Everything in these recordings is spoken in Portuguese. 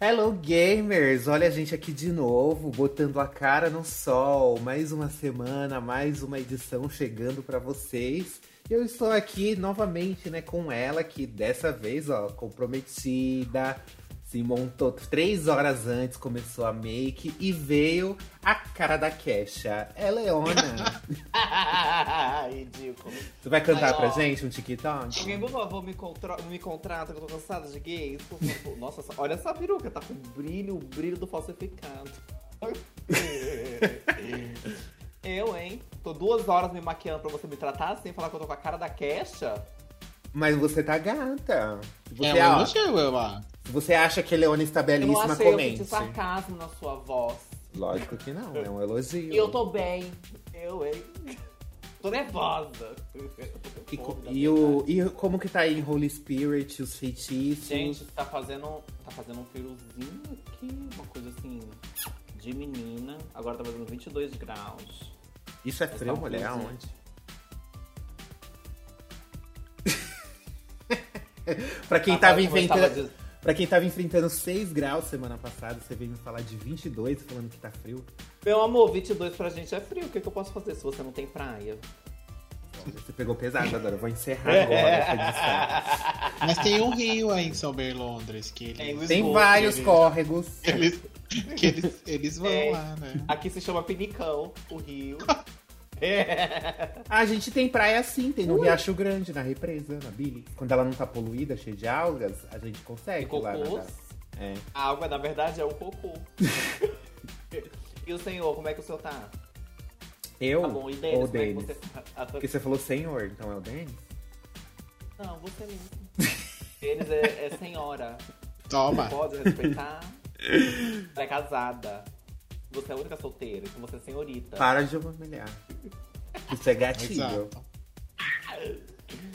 Hello gamers! Olha a gente aqui de novo, botando a cara no sol. Mais uma semana, mais uma edição chegando para vocês. Eu estou aqui novamente, né, com ela que dessa vez, ó, comprometida, se montou três horas antes, começou a make e veio a cara da Kesha. É Leona. Ridículo. Tu vai cantar Ai, pra ó. gente um TikTok? Alguém, por favor, me, contra... me contrata que eu tô cansada de gays. Por favor. Nossa, essa- olha essa peruca, tá com brilho, o brilho do falsificado. eu, hein? Tô duas horas me maquiando pra você me tratar assim, falar que eu tô com a cara da Kesha. Mas você tá gata. Você, É ó, elogio, eu acho. Você acha que Leona está Eu não belíssima, achei eu comente. senti sarcasmo na sua voz. Lógico que não, é um elogio. E eu tô bem. Eu, hein? Tô nervosa. E, e o, e como que tá aí em Holy Spirit, os feitiços? Gente, tá fazendo, tá fazendo um friozinho aqui, uma coisa assim, de menina. Agora tá fazendo 22 graus. Isso é Mas frio, tá um mulher? Aonde? pra quem Ah, tava como Pra quem tava enfrentando 6 graus semana passada, você veio me falar de 22, falando que tá frio. Meu amor, 22 pra gente é frio. O que, que eu posso fazer se você não tem praia? Você pegou pesado agora, eu vou encerrar agora essa edição. Mas tem um rio aí em São Londres que Tem eles, o Tem esgoto, vários ele- córregos. eles, que eles, eles vão É. lá, né? Aqui se chama Pinicão, o rio. A gente tem praia assim, tem no Riacho Grande, na represa, na Billy. Quando ela não tá poluída, cheia de algas, a gente E consegue lá cocôs. nadar. É. A água, na verdade, é o cocô. e o senhor, como é que o senhor tá? Eu Tá bom, e ou Denis, o como é que Denis? você tá? Porque você falou senhor, então é o Denis? Não, você mesmo. Eles é, é senhora. Toma. Pode respeitar. Ela é casada. Você é a única solteira, então você é senhorita. Para de humilhar. Isso é gatilho.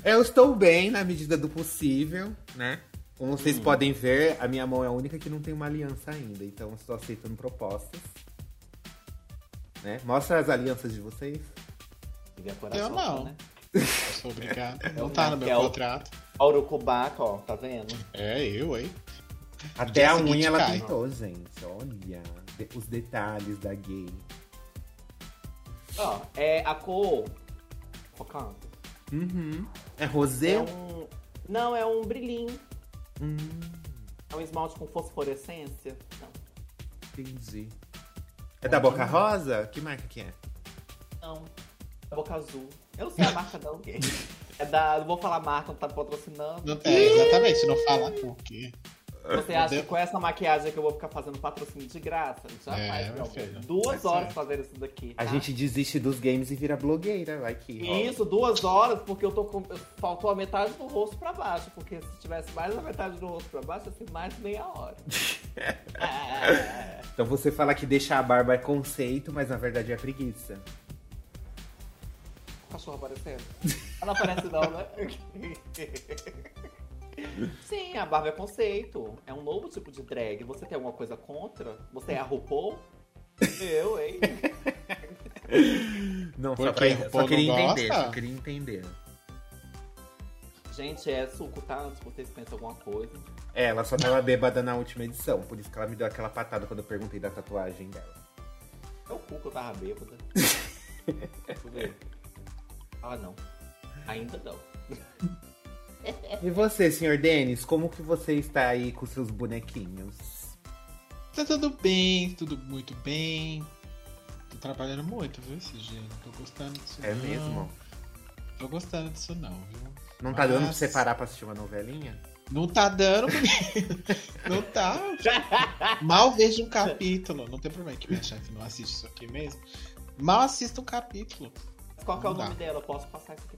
Eu estou bem na medida do possível, né? Como vocês Hum. podem ver, a minha mão é a única que não tem uma aliança ainda, então eu estou aceitando propostas. Né? Mostra as alianças de vocês. Eu não. Né? Sou obrigado. Não tá no meu é o- contrato. Urucubaca, ó, tá vendo? É eu, hein? Até a unha ela cai. pintou, gente. Olha os detalhes da gay. Ó, é a cor. Focando. Uhum. É rosé? É um. Não, é um brilhinho. Hum, É um esmalte com fosforescência. Não. entendi. É da Boca Rosa? Que marca que é? Não. É boca azul. Eu não sei a marca da alguém. É da. Não vou falar marca, não tá patrocinando. Não, é, exatamente, não fala por quê. Você acha que com essa maquiagem que eu vou ficar fazendo patrocínio de graça? Jamais, É, meu filho. Duas horas certo. fazendo isso daqui. A tá? gente desiste dos games e vira blogueira, vai que. Isso, duas horas, porque eu tô com. Faltou a metade do rosto pra baixo. Porque se tivesse mais da metade do rosto pra baixo, ia ser mais meia hora. É. Então você fala que deixar a barba é conceito, mas na verdade é preguiça. O cachorro aparecendo? Não aparece não, né? Sim, a barba é conceito. É um novo tipo de drag. Você tem alguma coisa contra? Você é a RuPaul? Eu, hein? Não, Por só, pra, só queria não entender, gosta? só queria entender. Gente, é suco, tá? Se vocês pensam alguma coisa. É, ela só tava bêbada na última edição, por isso que ela me deu aquela patada quando eu perguntei da tatuagem dela. É o cu que eu tava bêbada. Deixa eu ver. Ah, não. Ainda não. E você, senhor Denis, como que você está aí com seus bonequinhos? Tá tudo bem, tudo muito bem. Tô trabalhando muito, viu, esse gênio? Tô gostando disso É não. mesmo? Tô gostando disso não, viu? Não tá dando pra Mas- você parar pra assistir uma novelinha? Não tá dando, menino. Não tá. Mal vejo um capítulo. Não tem problema que minha chefe não assiste isso aqui mesmo. Mal assisto um capítulo. Qual que é o dá. nome dela? Eu posso passar isso aqui.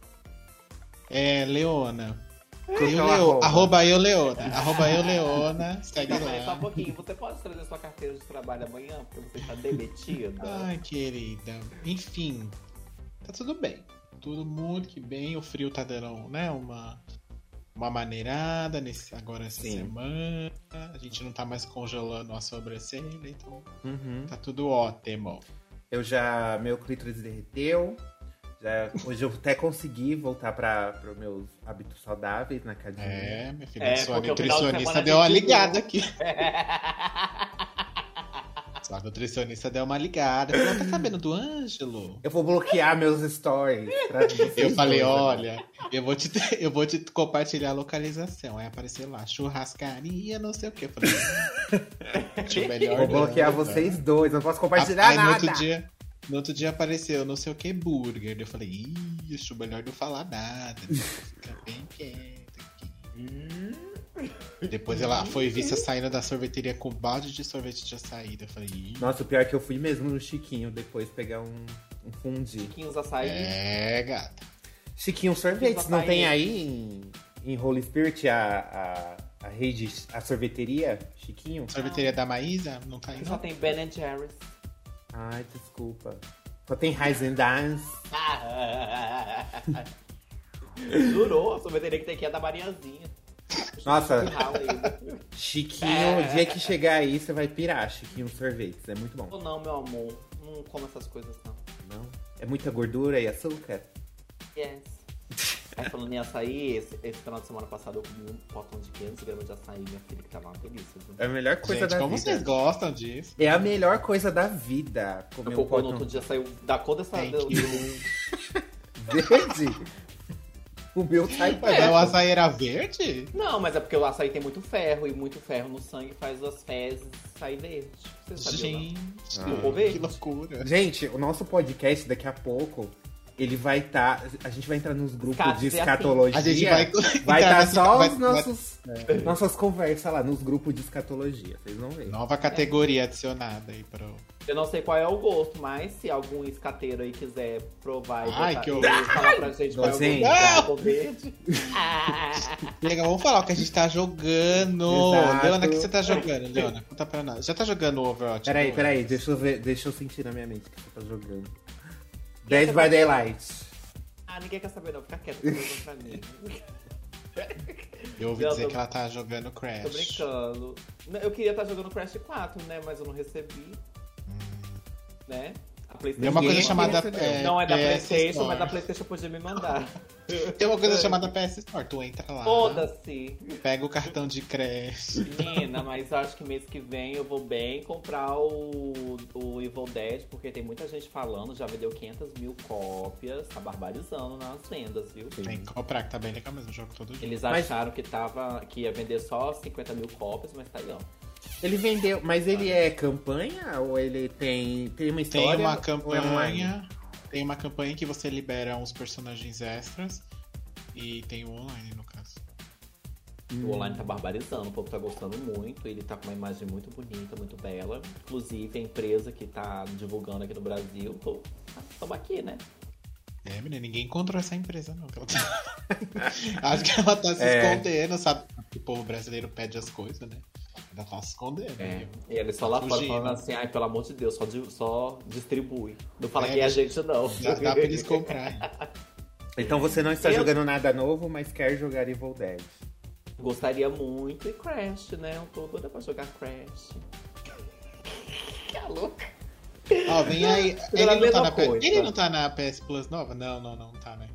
É Leona. Eu, Leo, arroba? arroba eu Leona. Arroba eu Leona. Segue Calma aí, só um lá. pouquinho. Você pode trazer sua carteira de trabalho amanhã? Porque você está demitida. Ai, querida. Enfim, tá tudo bem. Tudo muito que bem. O frio tá dando, né, uma, uma maneirada nesse, agora essa Sim. semana. A gente não tá mais congelando a sobrancelha, então Uhum. tá tudo ótimo. Eu já. Meu clítoris derreteu. Já, hoje eu até consegui voltar para os meus hábitos saudáveis na academia. É, minha filha, É, sua o de nutricionista semana deu uma a ligada aqui. Sua nutricionista deu uma ligada. Falou, tá sabendo do Ângelo? Eu vou bloquear meus stories. Eu falei, olha, eu vou, te, eu vou te compartilhar a localização. Aí apareceu lá, churrascaria, não sei o que. Eu falei, "Acho melhor Vou não, bloquear tá?" vocês dois, não posso compartilhar Aí, no nada. outro dia, no outro dia apareceu não sei o que burger. Eu falei, ih, acho melhor não falar nada. Fica bem quieto aqui. Hum. Depois ela foi vista saindo da sorveteria com balde de sorvete de açaí. Eu falei, ih, Nossa, o pior é que eu fui mesmo no Chiquinho depois pegar um, um fundi. Chiquinhos açaí. é, gata. Chiquinho Sorvetes, não tem aí em, em Holy Spirit a, a, a rede, a sorveteria Chiquinho? Sorveteria da Maísa? Não tá aí, Só tem Ben Jerry's. Ai, desculpa. Só tem Ryzen Dance. Jurou, a sorveteria que tem aqui é da Mariazinha. Nossa. Chiquinho, o dia que chegar aí, você vai pirar Chiquinho Sorvetes. É muito bom. Ou não, meu amor. Não como essas coisas, não. Não? É muita gordura e açúcar? Yes. Aí falando em açaí, esse, esse final de semana passado eu comi um potão de 500 gramas de açaí, minha filha, que tava uma delícia. Viu? É a melhor coisa Gente, da como vida. vocês gostam disso? É a melhor coisa da vida. Meu Comer um cocô no potão outro dia saiu da cor dessa... Verde. O meu sai pra Mas o açaí era verde? Não, mas é porque o açaí tem muito ferro, e muito ferro no sangue faz as fezes sair verde. Você? Gente, Ah. Que loucura. Gente, o nosso podcast daqui a pouco, ele vai estar. a gente vai entrar nos grupos de é assim. escatologia. A gente vai Vai estar nesse- só vai- os nossos, nossas conversas lá nos grupos de escatologia. Vocês vão ver. Nova categoria adicionada aí pro. Eu não sei qual é o gosto, mas se algum escateiro aí quiser provar e, Ai, que e horror. falar pra gente qual é o gosto. Legal, vamos falar o que a gente tá jogando. Exato. Leona, o que você tá jogando, Leona? Conta pra nós. Já tá jogando o Overwatch? Peraí, peraí, deixa eu ver, deixa eu sentir na minha mente o que você tá jogando. Dead by Daylight. ah, ninguém quer saber não, fica quieto, pra mim. Eu ouvi dizer tô- que ela tá jogando Tô Crash. brincando. Eu queria estar jogando Crash 4, né, mas eu não recebi. Né? Tem uma coisa chamada. é, Não é da PS PlayStation, Store. mas da PlayStation podia me mandar. Tem uma coisa chamada PS Store. Tu entra lá, Foda-se. pega o cartão de Crash. Menina, mas eu acho que mês que vem eu vou bem comprar o, o Evil Dead, porque tem muita gente falando, já vendeu 500 mil cópias, tá barbarizando nas vendas, viu? Tem que comprar, que tá bem legal mesmo jogo todo dia. Eles Mas- acharam que, tava, que ia vender só 50 mil cópias, mas tá aí, ó. Ele vendeu, mas ele é campanha ou ele tem, tem uma história? Tem uma ou é campanha. Tem uma campanha que você libera uns personagens extras. E tem o online, no caso. O online tá barbarizando, o povo tá gostando muito, ele tá com uma imagem muito bonita, muito bela. Inclusive, a empresa que tá divulgando aqui no Brasil, tô, tamo aqui, né? É, menina, ninguém encontrou essa empresa, não. que ela tá- Acho que ela tá se É. escondendo, sabe? O povo brasileiro pede as coisas, né? Ela tá se escondendo. É, né? e eles só lá fora falando assim, ai, pelo amor de Deus, só, di- só distribui. Não fala É, que é a deixa- gente, não. Dá, dá pra eles comprarem. Então você não está Eu- jogando nada novo, mas quer jogar Evil Dead. Gostaria muito e Crash, né? Eu tô doida pra jogar Crash. Que louca. Ó, vem aí. Tudo Ele não, tá na, P- ele não tá na PS Plus nova? Não, não, não tá, né?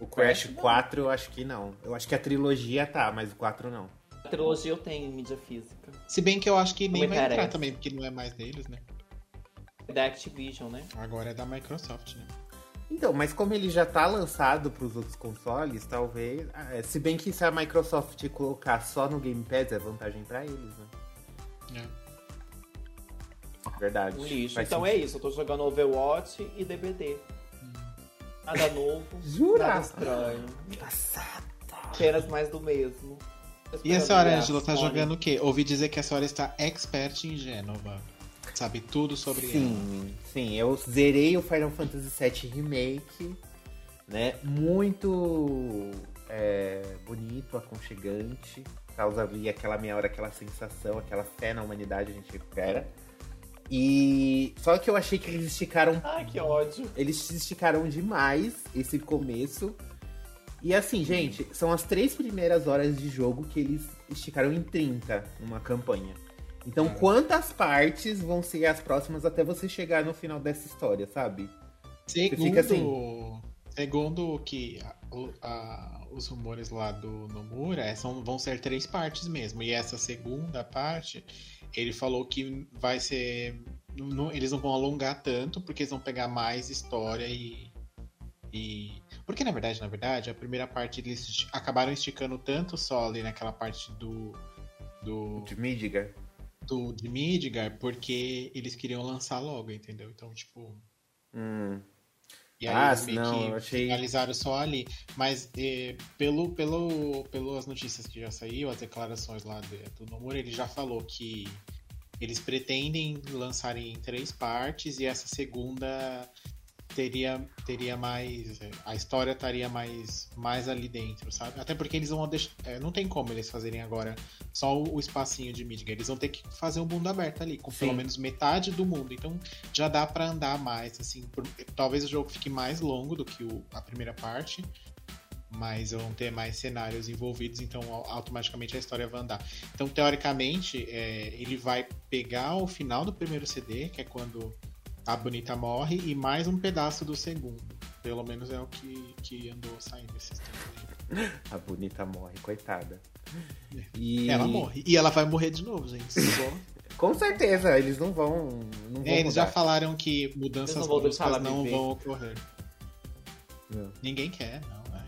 O Crash Crash não. 4 eu acho que não. Eu acho que a trilogia tá, mas o 4 não. A trilogia eu tenho em mídia física. Se bem que eu acho que nem Não vai entrar também, porque não é mais deles, né? É da Activision, né? Agora é da Microsoft, né? Então, mas como ele já tá lançado pros outros consoles, talvez. ah, é, se bem que se a Microsoft colocar só no Game Pass é vantagem pra eles, né? É. Verdade. Um lixo. Faz então é sentido. isso, eu tô jogando Overwatch e DBD. Nada novo. Jura? Nada estranho. Passada. Apenas mais do mesmo. E a senhora Angela tá Sony. jogando o quê? Ouvi dizer que a senhora está expert em Gênova. Sabe tudo sobre ela. Sim, sim. Eu zerei o Final Fantasy VII Remake, né? Muito é, bonito, aconchegante. Causa ali aquela meia hora, aquela sensação, aquela fé na humanidade a gente recupera. E só que eu achei que eles esticaram Ai, que ódio. eles esticaram demais esse começo. E assim, gente, são as três primeiras horas de jogo que eles esticaram em 30 uma campanha. Então, É. quantas partes vão ser as próximas até você chegar no final dessa história, sabe? Segundo, fica assim. Segundo o que a- a- os rumores lá do Nomura, é, são, vão ser três partes mesmo. E essa segunda parte, ele falou que vai ser. não- eles não vão alongar tanto, porque eles vão pegar mais história e. e... Porque na verdade, na verdade, a primeira parte eles acabaram esticando tanto só ali naquela parte do. do De Midgar. do, de Midgar porque eles queriam lançar logo, entendeu? Então, tipo. Hum. E aí Ah, meio não, que eu achei- finalizaram só ali. Mas eh, pelo, pelo, pelas notícias que já saiu, as declarações lá do Nomura, ele já falou que eles pretendem lançar em três partes e essa segunda teria, teria mais. eh, A história estaria mais, mais ali dentro, sabe? Até porque eles vão deixar. eh, não tem como eles fazerem agora só o, o espacinho de Midgar. Eles vão ter que fazer um mundo aberto ali, com pelo Sim. menos metade do mundo. Então já dá pra andar mais, assim. por- talvez o jogo fique mais longo do que o- a primeira parte. Mas vão ter mais cenários envolvidos, então au- automaticamente a história vai andar. Então, teoricamente, é, ele vai pegar o final do primeiro CD, que é quando a bonita morre, e mais um pedaço do segundo. Pelo menos é o que, que andou saindo esses tempos aí. A bonita morre, coitada. E... Ela morre. E ela vai morrer de novo, gente. Só- Com certeza, eles não vão. Não vão É, eles já falaram que mudanças não bruscas não vão ocorrer. Não. Ninguém quer, não, vai.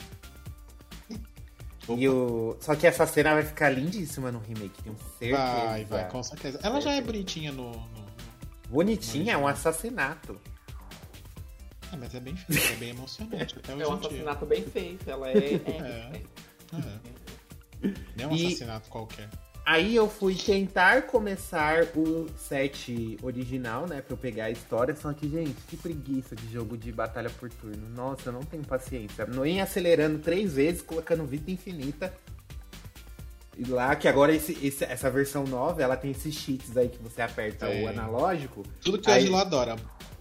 E o... Só que essa cena vai ficar lindíssima no remake, tenho certeza. Vai, vai, com certeza. Ela já é bonitinha no. Bonitinha, é um assassinato. Ah, mas é bem feito, é bem emocionante. Até hoje É um dia. assassinato bem feito. Ela é. é, É. É. Não é um E- assassinato qualquer. Aí eu fui tentar começar o set original, né? Pra eu pegar a história. Só que, gente, que preguiça de jogo de batalha por turno. Nossa, eu não tenho paciência. Não ia acelerando três vezes, colocando vida infinita. E lá, que agora esse, esse- essa versão nova, ela tem esses cheats aí que você aperta Tem. o analógico. Tudo que o Aí- Angelo adora.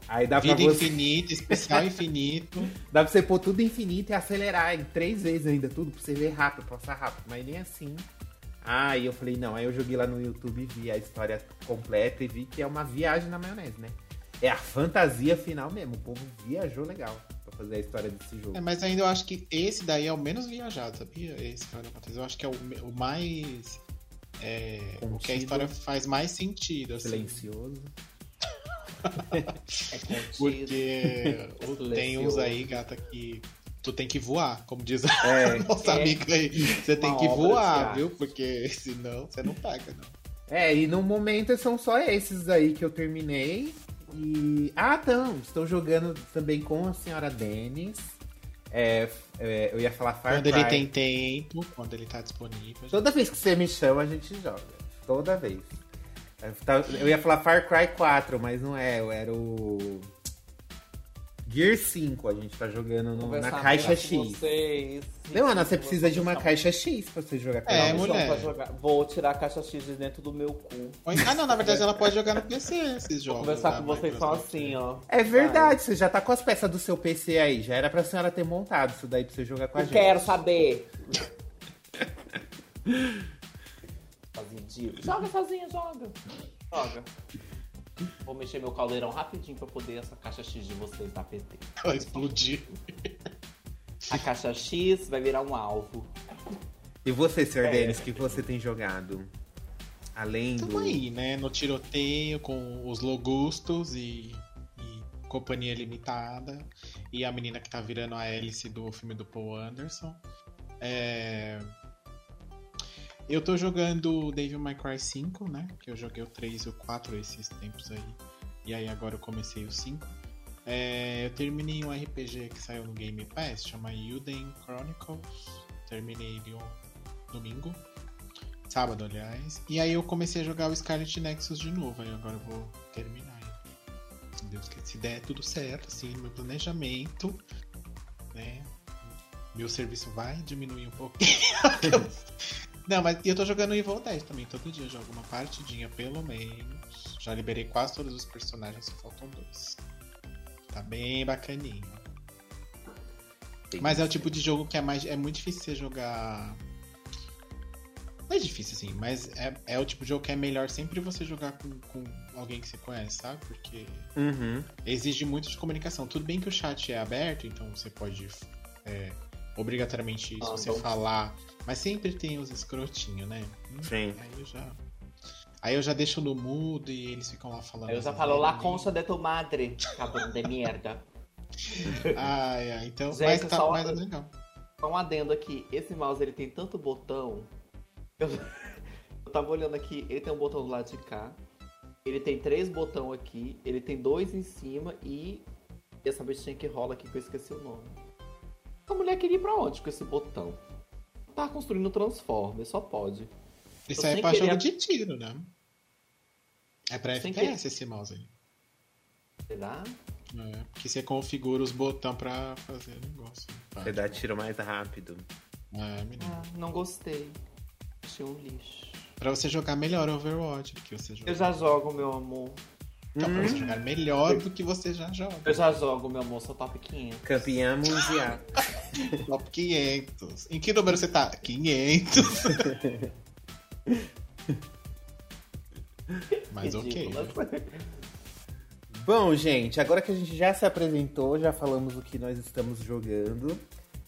Aí dá Vida pra você. infinita, especial infinito. Dá pra você pôr tudo infinito e acelerar em três vezes ainda, tudo pra você ver rápido, passar rápido. Mas nem assim. Aí eu falei, não, aí eu joguei lá no YouTube vi a história completa e vi que é uma viagem na maionese, né? É a fantasia final mesmo. O povo viajou legal fazer a história desse jogo. É, mas ainda eu acho que esse daí é o menos viajado, sabia? Esse Final Fantasy. Eu acho que é o, o mais. É, o que a história faz mais sentido, assim. Silencioso. é. Porque É tem uns silencioso. aí, gata, que tu tem que voar, como diz É. a nossa É. amiga aí. Você tem que voar, viu? Porque senão você não paga, não. É, e no momento são só esses aí que eu terminei. E. Ah, não! Estou jogando também com a senhora Dennis. É, é, eu ia falar Far Quando Cry. ele tem tempo, quando ele tá disponível. Toda vez que você me chama, a gente joga. Toda vez. Eu Eu ia falar Far Cry 4, mas não é. Era o. Gear 5, a gente tá jogando no- na caixa X. com Vocês. Não, Ana, você precisa de uma caixa X pra você jogar com É, ela. Não, mulher. pra jogar. Vou tirar a caixa X de dentro do meu cu. Ah, não, na verdade ela pode jogar no PC esses Vou jogos. conversar da com vocês só assim, ó. É verdade, você já tá com as peças do seu PC aí. Já era pra senhora ter montado isso daí pra você jogar com a Eu gente. quero saber. Fazinho. Joga, Fazinho, joga. Joga. Vou mexer meu caldeirão rapidinho pra poder essa caixa X de vocês dar PT. Vai explodir. A caixa X vai virar um alvo. E você, Sr. É. Denis, o que você tem jogado? Além Tamo do. aí, né? No tiroteio com os logustos e, e companhia limitada. E a menina que tá virando a hélice do filme do Paul Anderson. É... Eu tô jogando Devil May Cry 5, né? Que eu joguei o 3 e o 4 esses tempos aí. E aí agora eu comecei o 5. É, eu terminei um RPG que saiu no Game Pass, chama Yuden Chronicles. Terminei ele um domingo. Sábado, aliás. E aí eu comecei a jogar o Scarlet Nexus de novo. Aí agora eu vou terminar ele. Se Deus quiser, se der tudo certo, assim, no meu planejamento, né? Meu serviço vai diminuir um pouquinho. Não, mas eu tô jogando Evil 10 também. Todo dia eu jogo uma partidinha, pelo menos. Já liberei quase todos os personagens, só faltam dois. Tá bem bacaninho. Mas é o tipo de jogo que é mais. É muito difícil você jogar. Não é difícil, assim, mas é, é o tipo de jogo que é melhor sempre você jogar com, com alguém que você conhece, sabe? Porque Uhum. exige muito de comunicação. Tudo bem que o chat é aberto, então você pode é, obrigatoriamente, se Ah, você então- falar. Mas sempre tem os escrotinhos, né? Hum, Sim. Aí eu já. Aí eu já deixo no mudo e eles ficam lá falando. Aí eu já falo, la asneiras. concha de tu madre, cabrão de merda. Ai, ai, então. Gente, mas tá só- mais legal. Só um adendo aqui, esse mouse ele tem tanto botão. Eu, eu tava olhando aqui, ele tem um botão do lado de cá. Ele tem três botões aqui, ele tem dois em cima e essa bichinha que rola aqui que eu esqueci o nome. A mulher queria ir pra onde com esse botão? Tá construindo Transformer, só pode. Isso aí é pra querer- jogo de tiro, né? É pra Sem FPS esse mouse aí. Será? É, porque você configura os botões pra fazer negócio. Você dá tiro mais rápido. É, menino. Ah, não gostei. Achei um lixo. Pra você jogar melhor Overwatch do que você joga. Eu já jogo, meu amor. Então, pra você jogar melhor do que você já joga. Eu já jogo, meu amor, sou top 500. Campeã mundial. Top 500. Em que número você tá? 500. Mas ok. Bom, gente, agora que a gente já se apresentou, já falamos o que nós estamos jogando,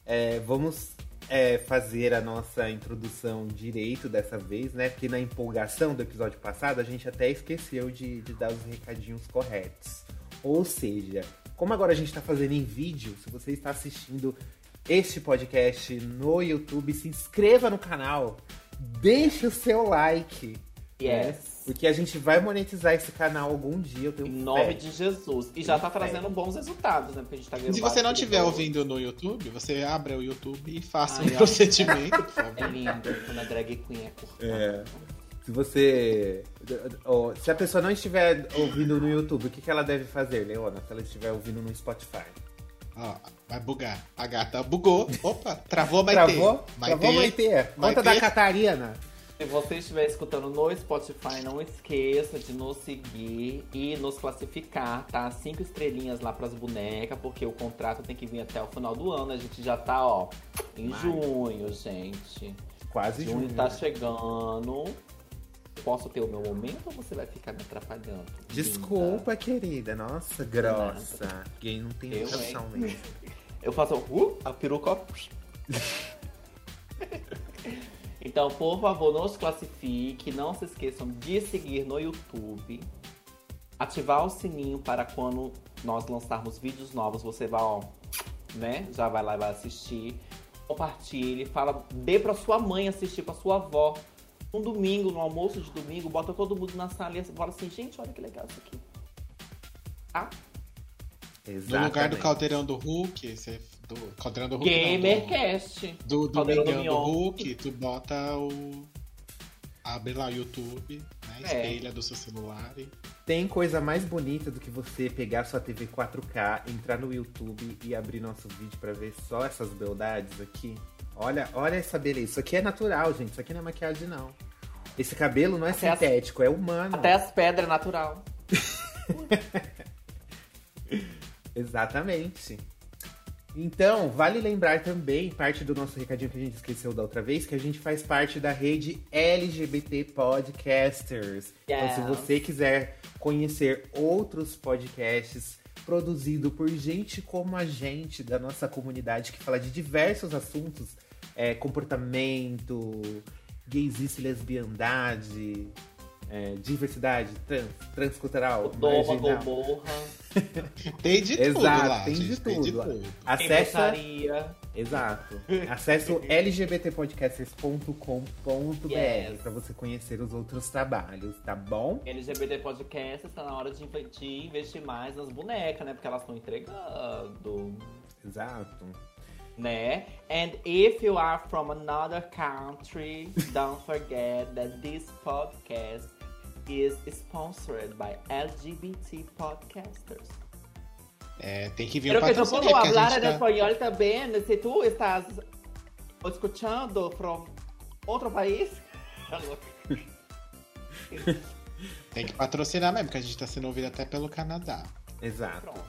é, vamos é, fazer a nossa introdução direito dessa vez, né? Porque na empolgação do episódio passado a gente até esqueceu de, de dar os recadinhos corretos. Ou seja, como agora a gente está fazendo em vídeo, se você está assistindo este podcast no YouTube, se inscreva no canal, deixe o seu like. né? Porque a gente vai monetizar esse canal algum dia, eu tenho Em fé. nome de Jesus. E já tá Fé. trazendo bons resultados, né? Porque a gente tá ganhando Se você não estiver ouvindo no YouTube, você abre o YouTube e faça Ai, um procedimento, por favor. É lindo, quando a drag queen é cortada. É. Se você. Se a pessoa não estiver ouvindo no YouTube, o que ela deve fazer, Leona? Se ela estiver ouvindo no Spotify? Ó, vai bugar. A gata bugou. Opa, travou, vai Travou? ter. Vai Travou, ter. vai ter. Vai Conta da. Catarina. Se você estiver escutando no Spotify, não esqueça de nos seguir e nos classificar, tá? Cinco estrelinhas lá pras bonecas, porque o contrato tem que vir até o final do ano. A gente já tá, ó, em Maio. junho, gente. Quase Junho junho. tá chegando. Posso ter o meu momento ou você vai ficar me atrapalhando? Desculpa, querida. Nossa, grossa. Gay não tem noção mesmo. Eu faço uh, a peruca. então, por favor, nos classifique. Não se esqueçam de seguir no YouTube. Ativar o sininho para quando nós lançarmos vídeos novos, você vai, ó, né? Já vai lá e vai assistir. Compartilhe, fala, dê pra sua mãe assistir, pra sua avó. Um domingo, no almoço de domingo, bota todo mundo na sala e fala assim, gente, olha que legal isso aqui. Tá? Exatamente. No lugar do caldeirão do Hulk, você, do caldeirão do Hulk. não, Gamercast. do, do, do do Mingão do Mion. Hulk, tu bota o. Abre lá o YouTube, né? É. Espelha do seu celular e. Tem coisa mais bonita do que você pegar sua TV 4K, entrar no YouTube e abrir nosso vídeo pra ver só essas beldades aqui? Olha, olha essa beleza. Isso aqui é natural, gente. Isso aqui não é maquiagem, não. Esse cabelo não é Até as- sintético, é humano. Até as pedras é natural. Exatamente. Então, vale lembrar também, parte do nosso recadinho que a gente esqueceu da outra vez, que a gente faz parte da rede LGBT Podcasters. Então, se você quiser conhecer outros podcasts produzidos por gente como a gente, da nossa comunidade, que fala de diversos assuntos, é, comportamento, gaysice, lesbiandade, é, diversidade, trans, transcultural, Doma. Gomorra, Tem de tudo Exato, lá. tem gente, de Tem de tudo. tudo. Acessa, exato. Acesse o lgbtpodcasters.com.br Yes. para você conhecer os outros trabalhos, tá bom? LGBT Podcast está na hora de inv- de investir mais nas bonecas, né? Porque elas estão entregando, Exato. né? And if you are from another country, don't forget that this podcast is sponsored by LGBT Podcasters. É, tem que vir um Pero que yo patrocínio, puedo hablar en tá- español también. Si tú estás escuchando from otro país. Tem que patrocinar mesmo, porque a gente tá sendo ouvido até pelo Canadá. Exato. Pronto.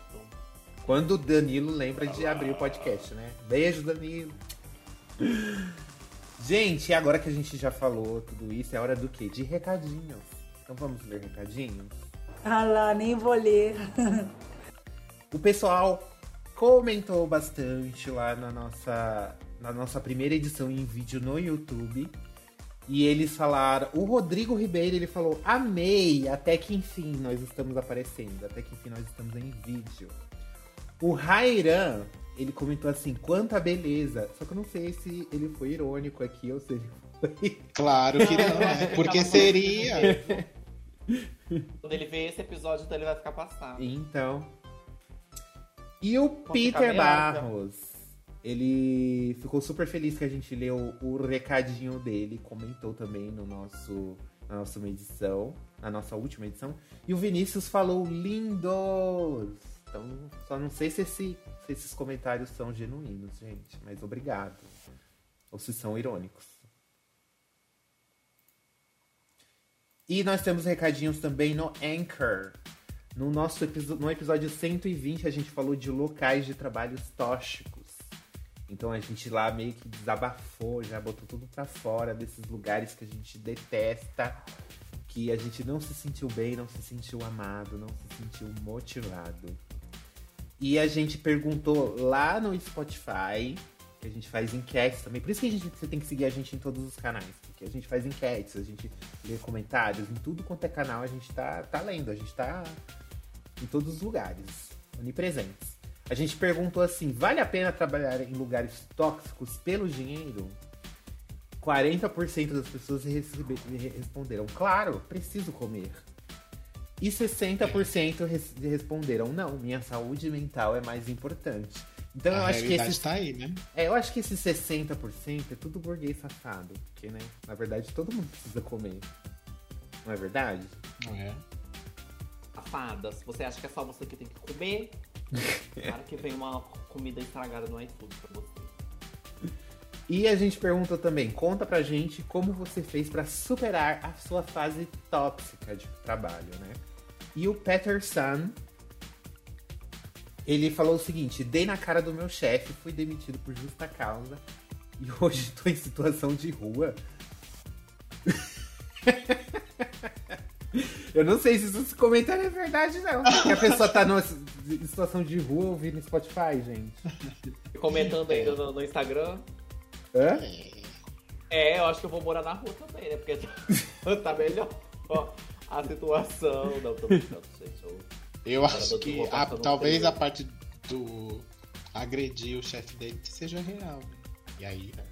Quando o Danilo lembra de abrir o podcast, né? Beijo, Danilo. Gente, agora que a gente já falou tudo isso, é hora do quê? De recadinhos. Então vamos ler recadinhos? Ah lá, nem vou ler. o pessoal comentou bastante lá na nossa, na nossa primeira edição em vídeo no YouTube. E eles falaram. O Rodrigo Ribeiro ele falou: Amei! Até que enfim nós estamos aparecendo. Até que enfim nós estamos em vídeo. O Rairan, ele comentou assim: Quanta beleza! Só que eu não sei se ele foi irônico aqui ou se ele foi. Claro que não, é. Porque seria. Quando ele ver esse episódio, então ele vai ficar passado. Então. E o Peter Barros, ele ficou super feliz que a gente leu o recadinho dele, comentou também no nosso, na nossa edição, na nossa última edição. E o Vinícius falou lindos! Então, só não sei se, esse, se esses comentários são genuínos, gente, mas obrigado. Ou se são irônicos. E nós temos recadinhos também no Anchor. No nosso no episódio 120, a gente falou de locais de trabalhos tóxicos. Então a gente lá meio que desabafou, já botou tudo pra fora desses lugares que a gente detesta, que a gente não se sentiu bem, não se sentiu amado, não se sentiu motivado. E a gente perguntou lá no Spotify que a gente faz enquetes também. Por isso que a gente, você tem que seguir a gente em todos os canais. Porque a gente faz enquetes, a gente lê comentários, em tudo quanto é canal a gente tá, tá lendo, a gente tá em todos os lugares, onipresentes. A gente perguntou assim: vale a pena trabalhar em lugares tóxicos pelo dinheiro? 40% das pessoas responderam: claro, preciso comer. E 60% responderam: não, minha saúde mental é mais importante. Então a eu acho que esse. tá aí, né? É, eu acho que esse 60% é tudo burguês safado. Porque, né? Na verdade, todo mundo precisa comer. Não é verdade? Não é. Safadas, você acha que é só você que tem que comer? Claro que vem uma comida estragada no iFood pra você. E a gente perguntou também, conta pra gente como você fez para superar a sua fase tóxica de trabalho, né? E o Peterson ele falou o seguinte: dei na cara do meu chefe, fui demitido por justa causa e hoje estou em situação de rua. Eu não sei se esse comentário é verdade, não. Que a pessoa tá numa situação de rua ouvindo Spotify, gente. Comentando aí no, no Instagram. Hã? É, eu acho que eu vou morar na rua também, né? Porque tá, tá melhor ó, a situação. Não, tô brincando, gente. Eu... Eu acho que a, talvez a parte do agredir o chefe dele seja real. Né? E aí. Né?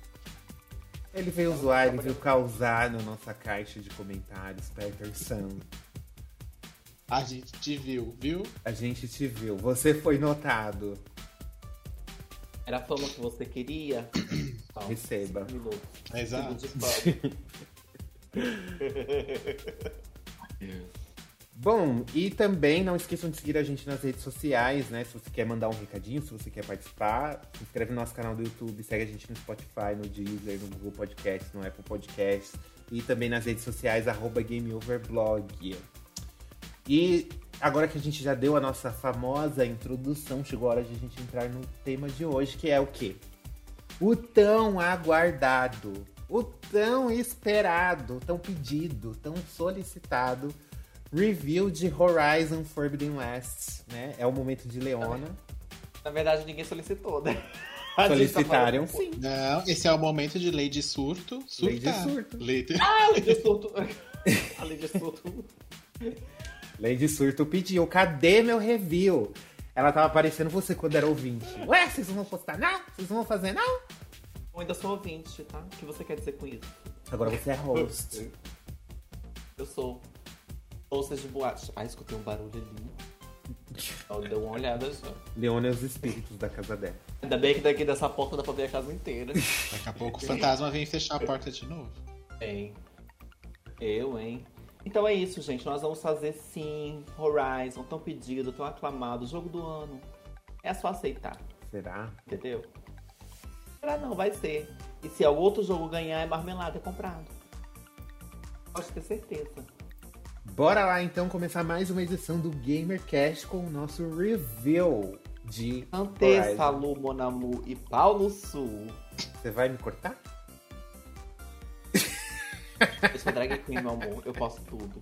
Ele veio zoar, ele veio causar na nossa caixa de comentários, Peterson. A gente te viu, viu? A gente te viu. Você foi notado. Era a fama que você queria? Receba. Exato. Bom, e também não esqueçam de seguir a gente nas redes sociais, né? Se você quer mandar um recadinho, se você quer participar, se inscreve no nosso canal do YouTube, segue a gente no Spotify, no Deezer, no Google Podcast, no Apple Podcast e também nas redes sociais, arroba GameOverblog. E agora que a gente já deu a nossa famosa introdução, chegou a hora de a gente entrar no tema de hoje, que é o quê? O tão aguardado, o tão esperado, tão pedido, tão solicitado review de Horizon Forbidden West, né? É o momento de Leona. Na verdade, ninguém solicitou, né? Solicitaram, sim. Não, esse é o momento de lei de surto. Surtar. Lei de surto. Lei de... Ah, lei de surto. A lei de surto. Lei de surto pediu, cadê meu review? Ela tava aparecendo você quando era ouvinte. Ué, vocês não vão postar não? Vocês não vão fazer não? Eu ainda sou ouvinte, tá? O que você quer dizer com isso? Agora você é host. Eu sou. Bolsas de boate. Ah, escutei um barulho ali. Ó, deu uma olhada só. Leona é os espíritos da casa dela. Ainda bem que daqui dessa porta dá pra ver a casa inteira. Daqui a pouco o fantasma vem fechar a porta de novo. Hein? Eu, hein? Então é isso, gente. Nós vamos fazer sim Horizon, tão pedido, tão aclamado, jogo do ano. É só aceitar, Será? entendeu? Será não, vai ser. E se algum outro jogo ganhar, é marmelada, é comprado. Pode ter certeza. Bora lá então começar mais uma edição do GamerCast com o nosso review de Antessa, Horizon. Lu, Monamu e Paulo Sul. Você vai me cortar? Eu sou drag queen, meu amor. Eu posso tudo.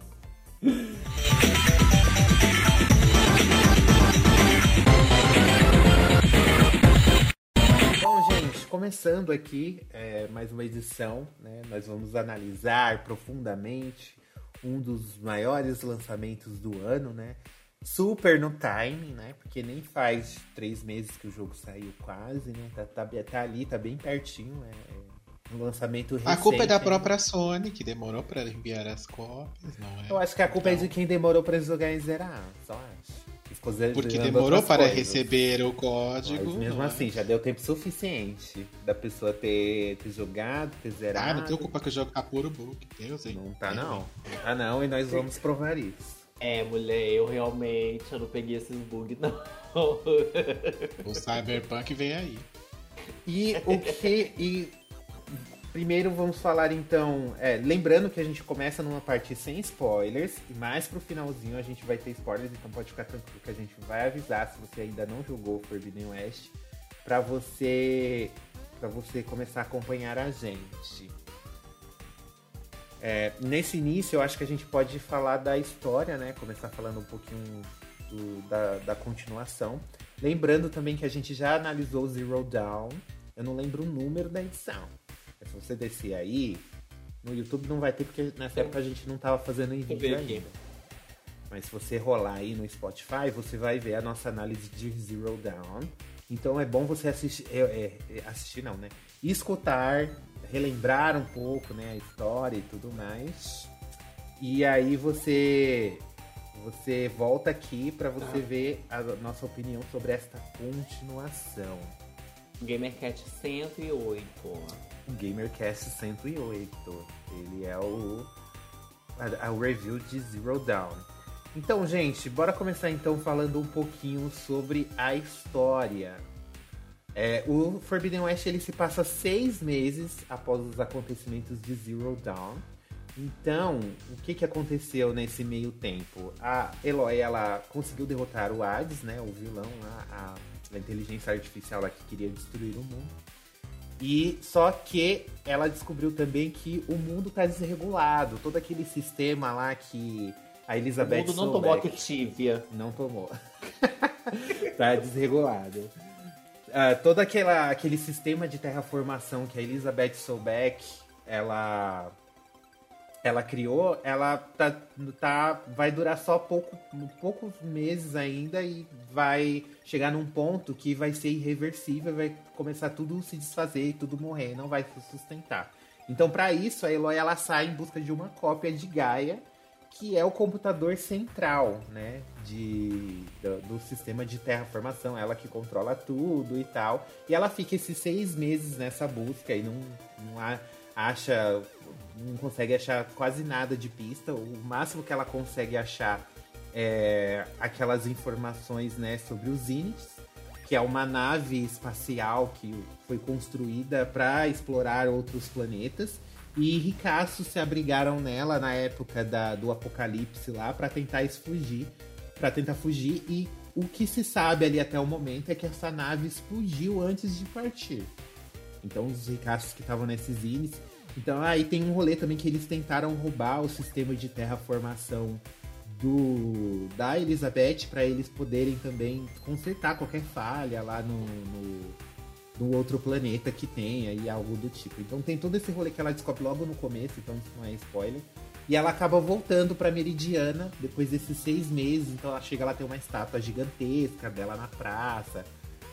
Bom, gente, começando aqui é, mais uma edição, né? Nós vamos analisar profundamente um dos maiores lançamentos do ano, né? Super no timing, né? Porque nem faz três meses que o jogo saiu quase, né? Tá, tá, tá ali, tá bem pertinho. É, um lançamento recente. A culpa é da né? própria Sony, que demorou pra enviar as cópias, não é? Eu acho que a culpa é Então, de quem demorou pra jogar em zerar, só acho. Porque demorou para coisas. receber o código. Mas mesmo é? assim, já deu tempo suficiente da pessoa ter, ter jogado, ter zerado. Ah, não tenho culpa que o jogo tá puro bug. Deus, hein? Não tá não. Tá não, e nós vamos provar isso. É, mulher, eu realmente eu não peguei esses bugs, não. O Cyberpunk vem aí. E o que. E primeiro vamos falar então. é, lembrando que a gente começa numa parte sem spoilers, e mais pro finalzinho a gente vai ter spoilers, então pode ficar tranquilo que a gente vai avisar se você ainda não jogou Forbidden West, pra você. para você começar a acompanhar a gente. É, nesse início, eu acho que a gente pode falar da história, né? Começar falando um pouquinho do- da, da continuação. Lembrando também que a gente já analisou Zero Down. Eu não lembro o número da edição. Mas se você descer aí, no YouTube não vai ter, porque nessa época a gente não tava fazendo em vídeo ainda. Mas se você rolar aí no Spotify, você vai ver a nossa análise de Zero Down. Então é bom você assistir, é, é, é, assistir não, né? Escutar, relembrar um pouco, né, a história e tudo mais. E aí você você volta aqui para você ver a nossa opinião sobre esta continuação. Gamercat 108. GamerCast 108. Ele é o a, a review de Zero Down. Então, gente, bora começar então falando um pouquinho sobre a história. É, o Forbidden West ele se passa seis meses após os acontecimentos de Zero Dawn. Então, o que, que aconteceu nesse meio tempo? A Eloy ela conseguiu derrotar o Hades, né, o vilão, lá, a, a inteligência artificial lá que queria destruir o mundo. E só que ela descobriu também que o mundo está desregulado, todo aquele sistema lá que a O Elizabeth mundo não tomou Sobeck- Activia. não tomou. tá desregulado. Ah, todo aquela, aquele sistema de terraformação que a Elizabeth Sobeck ela ela criou, ela tá, tá vai durar só pouco, poucos meses ainda e vai chegar num ponto que vai ser irreversível, vai começar tudo se desfazer e tudo morrer, não vai se sustentar. Então, para isso, a Eloy ela sai em busca de uma cópia de Gaia, que é o computador central, né, de, do, do sistema de terraformação, ela que controla tudo e tal. E ela fica esses seis meses nessa busca e não, não acha, não consegue achar quase nada de pista. O máximo que ela consegue achar é aquelas informações, né, sobre os Zeniths, que é uma nave espacial que foi construída para explorar outros planetas. E ricaços se abrigaram nela na época da, do apocalipse lá para tentar fugir, para tentar fugir e o que se sabe ali até o momento é que essa nave explodiu antes de partir. Então os ricaços que estavam nesses índices. Então aí tem um rolê também que eles tentaram roubar o sistema de terraformação do da Elizabeth para eles poderem também consertar qualquer falha lá no, no, no outro planeta que tem aí algo do tipo. Então tem todo esse rolê que ela descobre logo no começo, então isso não é spoiler. E ela acaba voltando pra Meridiana depois desses seis meses. Então ela chega lá, tem uma estátua gigantesca dela na praça.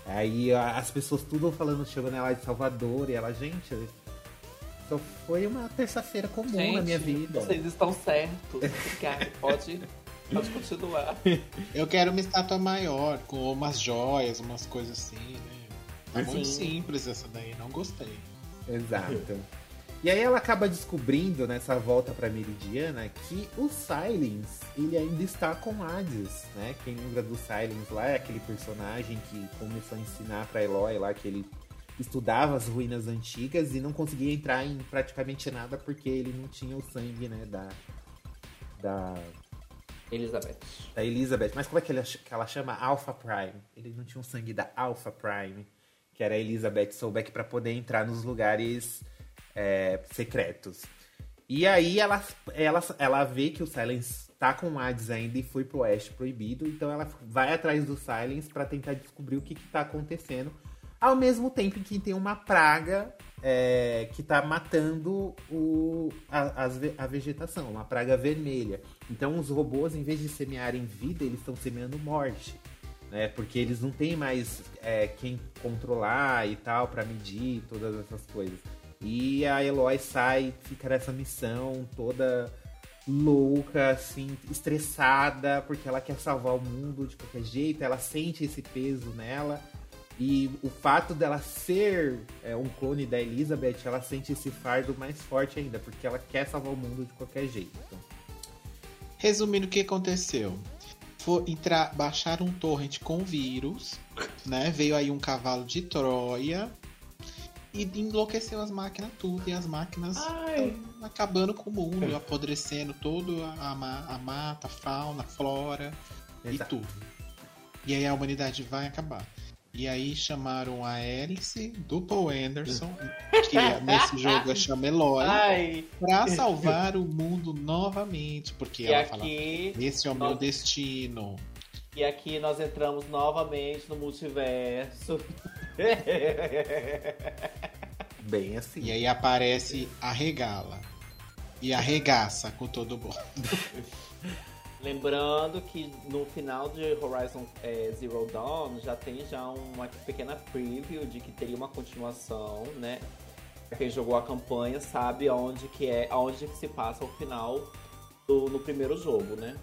Aí as pessoas tudo falando, chegando ela de Salvador. E ela, gente, só foi uma terça-feira comum na Gente, minha vida. Vocês estão certos. Pode, pode continuar. Eu quero uma estátua maior, com umas joias, umas coisas assim, né? Tá muito Sim. simples essa daí, não gostei. Exato. E aí ela acaba descobrindo nessa volta pra Meridiana que o Silence, ele ainda está com Hades, né? Quem lembra do Silence lá é aquele personagem que começou a ensinar pra Eloy lá que ele estudava as ruínas antigas e não conseguia entrar em praticamente nada porque ele não tinha o sangue, né, da da, Elizabeth. da Elizabeth. Mas como é que, ele, que ela chama? Alpha Prime. Ele não tinha o sangue da Alpha Prime, que era a Elizabeth Sobeck para poder entrar nos lugares é, secretos. E aí ela, ela, ela vê que o Silence tá com o Hades ainda e foi pro Oeste Proibido, então ela vai atrás do Silence para tentar descobrir o que, que tá acontecendo. Ao mesmo tempo que tem uma praga é, que tá matando o, a, a, vegetação, uma praga vermelha. Então os robôs, em vez de semearem vida, eles estão semeando morte. Né? Porque eles não têm mais é, quem controlar e tal, para medir todas essas coisas. E a Eloy sai, fica nessa missão toda louca, assim, estressada, porque ela quer salvar o mundo de qualquer jeito, ela sente esse peso nela. E o fato dela ser é, um clone da Elizabeth, ela sente esse fardo mais forte ainda, porque ela quer salvar o mundo de qualquer jeito. Resumindo o que aconteceu. For entrar, baixar um torrent com vírus, né? Veio aí um cavalo de Troia e enlouqueceu as máquinas tudo. E as máquinas acabando com o mundo, apodrecendo todo a, a, a mata, a fauna, a flora Exato. e tudo. E aí a humanidade vai acabar. E aí chamaram a Alice do Paul Anderson, que nesse jogo é chama Eloy, Ai. pra salvar o mundo novamente. Porque e ela aqui, fala: Esse é o nós... meu destino. E aqui nós entramos novamente no multiverso. Bem assim. E aí aparece a regala. E arregaça com todo mundo. Lembrando que no final de Horizon é, Zero Dawn já tem já uma pequena preview de que teria uma continuação, né? Quem jogou a campanha sabe aonde que é, aonde que se passa o final do, no primeiro jogo, né?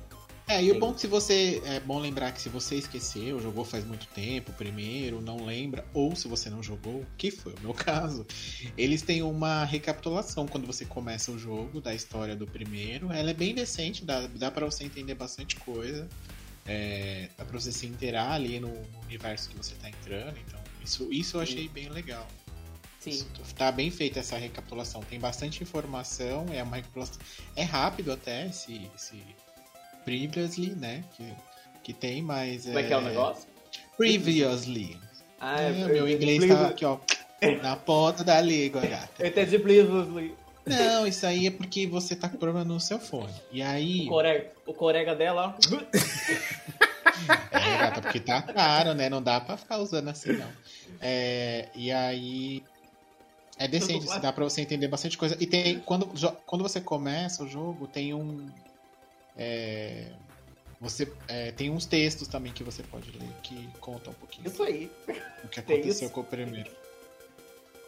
É, e o bom que se você. É bom lembrar que se você esqueceu, jogou faz muito tempo, primeiro, não lembra, ou se você não jogou, que foi o meu caso, eles têm uma recapitulação quando você começa o jogo da história do primeiro. Ela é bem decente, dá, dá para você entender bastante coisa. É, dá pra você se inteirar ali no, no, universo que você tá entrando. Então, isso, isso eu achei bem legal. Sim. Tá bem feita essa recapitulação. Tem bastante informação, é uma recapitulação. É rápido até esse, esse Previously, né? Que, que tem, mas. Como é, é que é o negócio? Previously. Ah, é, é meu inglês tá aqui, ó. Na ponta da língua, gata. Eu entendi previously. Não, isso aí é porque você tá com problema no seu fone. E aí. O corega, o corega dela, ó. É, gata, porque tá caro, né? Não dá pra ficar usando assim, não. É, e aí. É decente, dá pra você entender bastante coisa. E tem. Quando, quando você começa o jogo, tem um, é, você é, tem uns textos também que você pode ler que contam um pouquinho. Isso aí. O que aconteceu com o primeiro.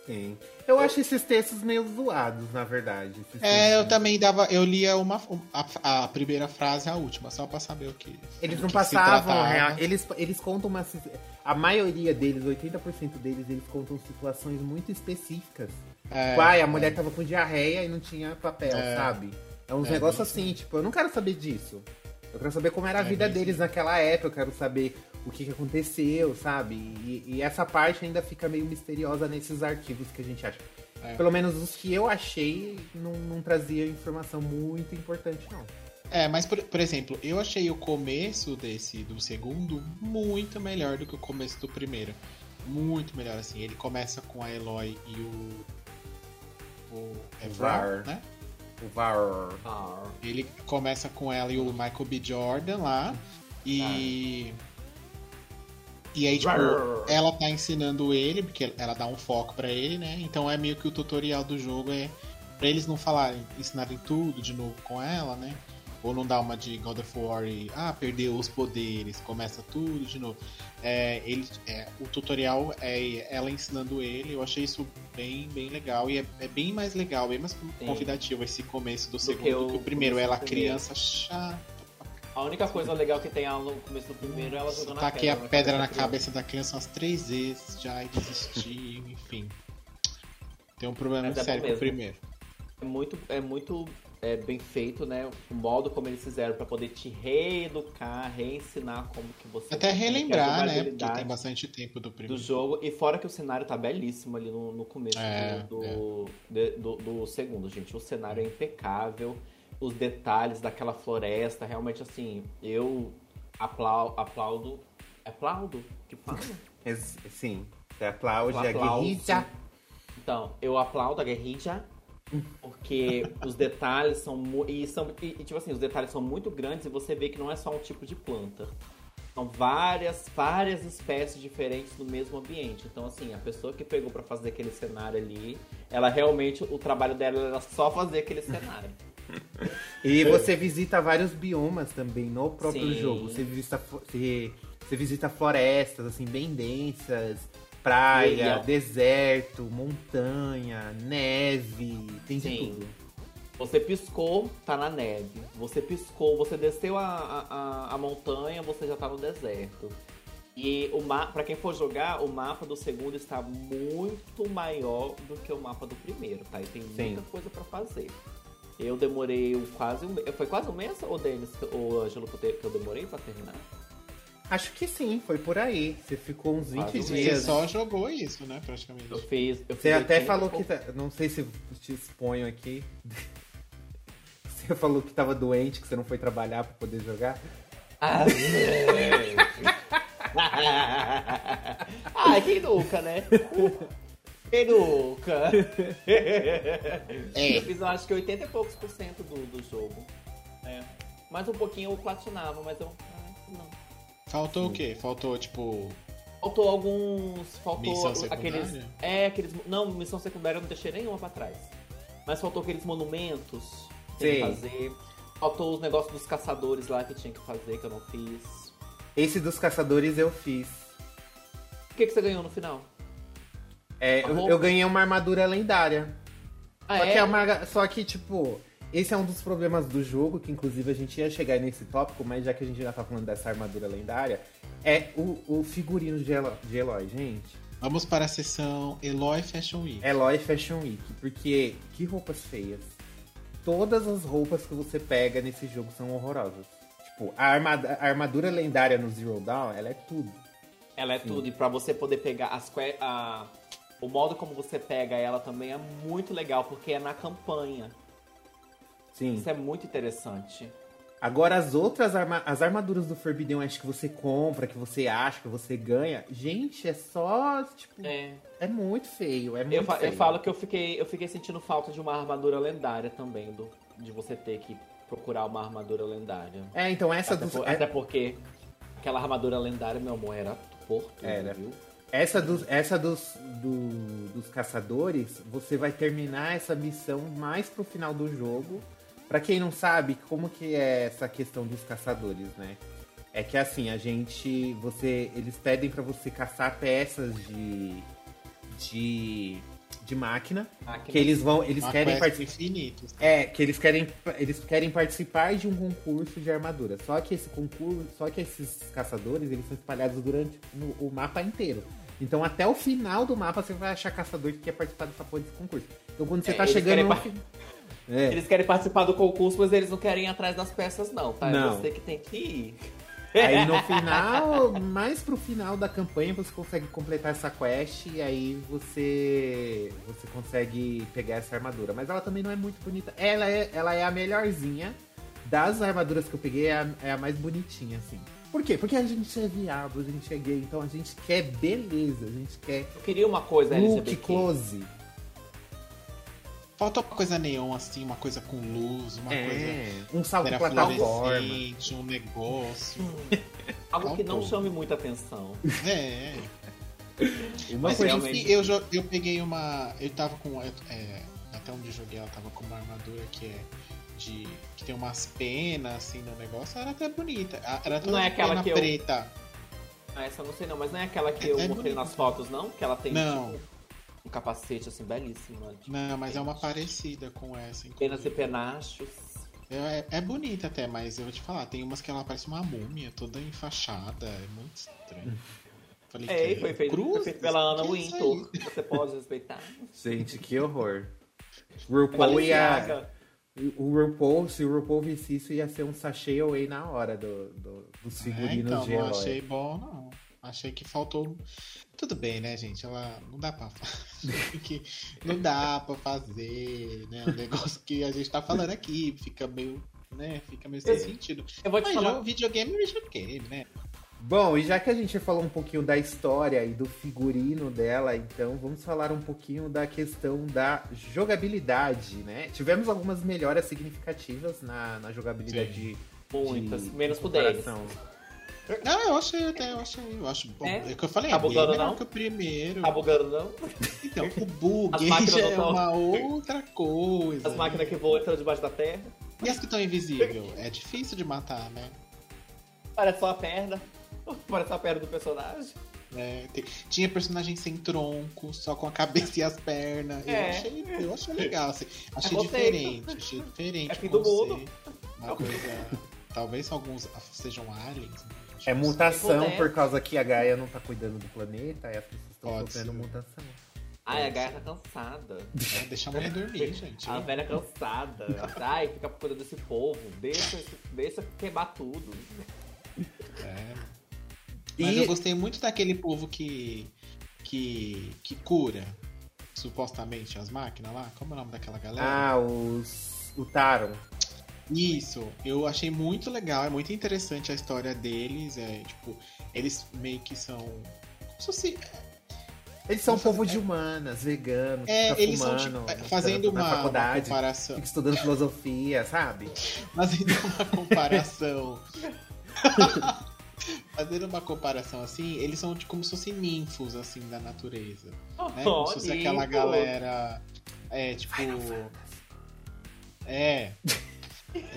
Sim. Eu acho esses textos meio zoados, na verdade. É, eu também dava. Eu lia uma, a, a, primeira frase e a última, só pra saber o que. Eles não que passavam, real, eles, eles contam uma. A maioria deles, 80% deles, eles contam situações muito específicas. É, a mulher é. tava com diarreia e não tinha papel, é. sabe? É uns é, negócios assim, tipo, eu não quero saber disso. Eu quero saber como era a é, vida deles naquela época, eu quero saber o que, que aconteceu, sabe? E, e, essa parte ainda fica meio misteriosa nesses arquivos que a gente acha. É. Pelo menos os que eu achei não, não trazia informação muito importante, não. É, mas por, por, exemplo, eu achei o começo desse do segundo muito melhor do que o começo do primeiro. Muito melhor, assim. Ele começa com a Eloy e o. O Evrar, né? O Var. Ele começa com ela e o Michael B. Jordan lá. E. E aí, tipo, ela tá ensinando ele, porque ela dá um foco para ele, né? Então é meio que o tutorial do jogo é para eles não falarem, ensinarem tudo de novo com ela, né? Ou não dar uma de God of War e, ah, perdeu os poderes, começa tudo de novo. É, ele, é, o tutorial é ela ensinando ele, eu achei isso bem, bem legal. E é, é bem mais legal, bem mais convidativo esse começo do, do segundo que o, que o primeiro. Ela criança chata. A única coisa legal que tem ela no começo do primeiro é ela jogando tá a pedra. a pedra na cabeça da criança umas três vezes já e desistir, enfim. Tem um problema é sério com o primeiro. É muito, é muito é, bem feito, né? O modo como eles fizeram para poder te reeducar, reensinar como que você. Até relembrar, né? Porque tem bastante tempo do primeiro. Do jogo. E fora que o cenário tá belíssimo ali no, no começo é, do, é. De, do, do, segundo, gente. O cenário é impecável. Os detalhes daquela floresta, realmente assim, eu aplaudo. aplaudo aplaudo? Que fala? Sim. Você aplaude a guerrilha. Então, eu aplaudo a guerrilha Porque os detalhes são, e são e, tipo assim, os detalhes são muito grandes e você vê que não é só um tipo de planta. São várias, várias espécies diferentes no mesmo ambiente. Então, assim, a pessoa que pegou para fazer aquele cenário ali, ela realmente, o trabalho dela era só fazer aquele cenário. e você visita vários biomas também no próprio Sim. jogo. Você visita, você, você visita florestas, assim, bem densas, praia, deserto, montanha, neve, tem de Sim. tudo. Você piscou, tá na neve. Você piscou, você desceu a, a, a- montanha, você já tá no deserto. E o ma para quem for jogar, o mapa do segundo está muito maior do que o mapa do primeiro, tá? E tem muita coisa pra fazer. Eu demorei quase um mês. Foi quase um mês, ou Denis, ou Ângelo, que eu te- que eu demorei pra terminar? Acho que sim, foi por aí. Você ficou uns 20 Quase um Você dias. só jogou isso, né, praticamente. Eu fiz. Eu Você fiz até 80 falou que. tá- Não sei se te exponho aqui. Você falou que tava doente, que você não foi trabalhar pra poder jogar. Ah. Ai, quem nunca, né? Quem nunca? Eu fiz, eu acho que 80 e poucos por cento do, do jogo. É. Mais um pouquinho eu platinava, mas eu. ah, Não. Faltou o quê? Faltou, tipo, Faltou alguns. Faltou Missão secundária? aqueles. É, aqueles. Não, missão secundária eu não deixei nenhuma pra trás. Mas faltou aqueles monumentos que tinha que fazer. Faltou os negócios dos caçadores lá que tinha que fazer, que eu não fiz. Esse dos caçadores eu fiz. O que, que você ganhou no final? É, eu, eu ganhei uma armadura lendária. Ah, só, é? que é uma- só que, tipo, esse é um dos problemas do jogo, que inclusive a gente ia chegar nesse tópico, mas já que a gente já tá falando dessa armadura lendária, é o, o figurino de, Elo, de Eloy, gente. vamos para a sessão Eloy Fashion Week. Eloy Fashion Week, porque que roupas feias. Todas as roupas que você pega nesse jogo são horrorosas. Tipo, a, armada- a armadura lendária no Zero Dawn, ela é tudo. Ela é tudo. E pra você poder pegar as a, o modo como você pega ela também é muito legal, porque é na campanha. Sim. Isso é muito interessante. Agora as outras arma as armaduras do Forbidden West que você compra, que você acha, que você ganha, gente, é só, tipo, é, É. muito feio, é muito Eu, fa- feio. eu falo que eu fiquei, eu fiquei sentindo falta de uma armadura lendária também, do, de você ter que procurar uma armadura lendária. É, então essa Até, dos, por- é- até porque aquela armadura lendária, meu amor, era por tudo, Era. viu? essa dos, essa dos, do- dos caçadores, você vai terminar essa missão mais pro final do jogo. Pra quem não sabe, como que é essa questão dos caçadores, né? É que assim, a gente, você, eles pedem pra você caçar peças de de de máquina, Máquina. que eles vão, eles querem participar infinito. É, que eles querem, eles querem participar de um concurso de armadura. Só que esse concurso, só que esses caçadores, eles são espalhados durante no- o mapa inteiro. Então até o final do mapa você vai achar caçador que quer participar dessa porra desse concurso. Então quando você É, tá chegando querem no É. Eles querem participar do concurso, mas eles não querem ir atrás das peças, não, tá? Não. É você que tem que ir. Aí no final, mais pro final da campanha, você consegue completar essa quest e aí você você consegue pegar essa armadura. Mas ela também não é muito bonita. Ela é, ela é a melhorzinha das armaduras que eu peguei, é a, é a mais bonitinha, assim. Por quê? Porque a gente é viado, a gente é gay, então a gente quer beleza, a gente quer Eu queria uma coisa look LGBTQ. close. Falta uma coisa neon, assim, uma coisa com luz, uma coisa. É, um salto Era plataforma. fluorescente, um negócio. Algo que não chame muita atenção. É. Uma Mas coisa eu, realmente- eu, jo- eu peguei uma. Eu tava com. é, até onde eu joguei, ela tava com uma armadura que é de. que tem umas penas assim no negócio. Era até bonita. Era toda Não é aquela pena que eu- preta. Ah, essa eu não sei não, mas não é aquela que É- eu é mostrei bonita. nas fotos, não? Que ela tem Não. tipo, um capacete assim belíssimo, né? Tipo, Não, mas é uma parecida com essa. penas e penachos. É, é bonita até, mas eu vou te falar, tem umas que ela parece uma múmia, toda enfaixada, é muito estranho. Falei, É, que foi feito, foi cruzes? feito pela Ana isso Wintour. Você pode respeitar. Gente, que horror. RuPaul ia. Balenciaga. O RuPaul, se o RuPaul visse isso, ia ser um sachê away na hora do, do- dos É, figurinos então, de não achei bom, não. Achei que faltou. Tudo bem, né, gente? Ela não dá pra não dá para fazer, né? O negócio que a gente tá falando aqui fica meio, né? Fica meio sem eu, sentido. Eu vou te Mas falar, é um videogame videogame, né? Bom, e já que a gente falou um pouquinho da história e do figurino dela, então vamos falar um pouquinho da questão da jogabilidade, né? Tivemos algumas melhoras significativas na, na jogabilidade. Sim. Muitas, de, menos por 10. Não, eu achei até, eu achei, eu acho bom. É? É, o que eu falei, Tá é bem bugando, melhor não? que o primeiro. Tá bugando, não? Então, o bug já é tão- uma outra coisa. As máquinas que voam entrando debaixo da terra. E as que estão invisíveis? É difícil de matar, né? Parece só a perna. Parece só a perna do personagem. É, tem- tinha personagem sem tronco, só com a cabeça e as pernas. Eu, É. achei, eu achei legal, assim. Achei conceito. diferente, achei diferente. É fim do mundo. Uma coisa. Talvez alguns sejam aliens. né? É mutação por causa que a Gaia não tá cuidando do planeta e as pessoas estão sofrendo mutação. Ai, a Gaia tá cansada. É, deixa a mulher dormir, gente. A velha cansada. Ai, fica cuidando desse povo. Deixa, esse- deixa queimar tudo. É. Mas E- eu gostei muito daquele povo que. que. que cura. Supostamente as máquinas lá. Como é o nome daquela galera? Ah, os. O Taron. Isso, eu achei muito legal, é muito interessante a história deles. É, tipo, eles meio que são. Como se fosse. Eles são um povo de humanas, veganos, É, fica eles fumando, são tipo, é, fazendo uma, uma faculdade, comparação. fica estudando filosofia, sabe? Fazendo uma comparação. fazendo uma comparação assim, eles são tipo, como se fossem ninfos assim da natureza. Né? Como se fosse aquela galera. É, tipo. É.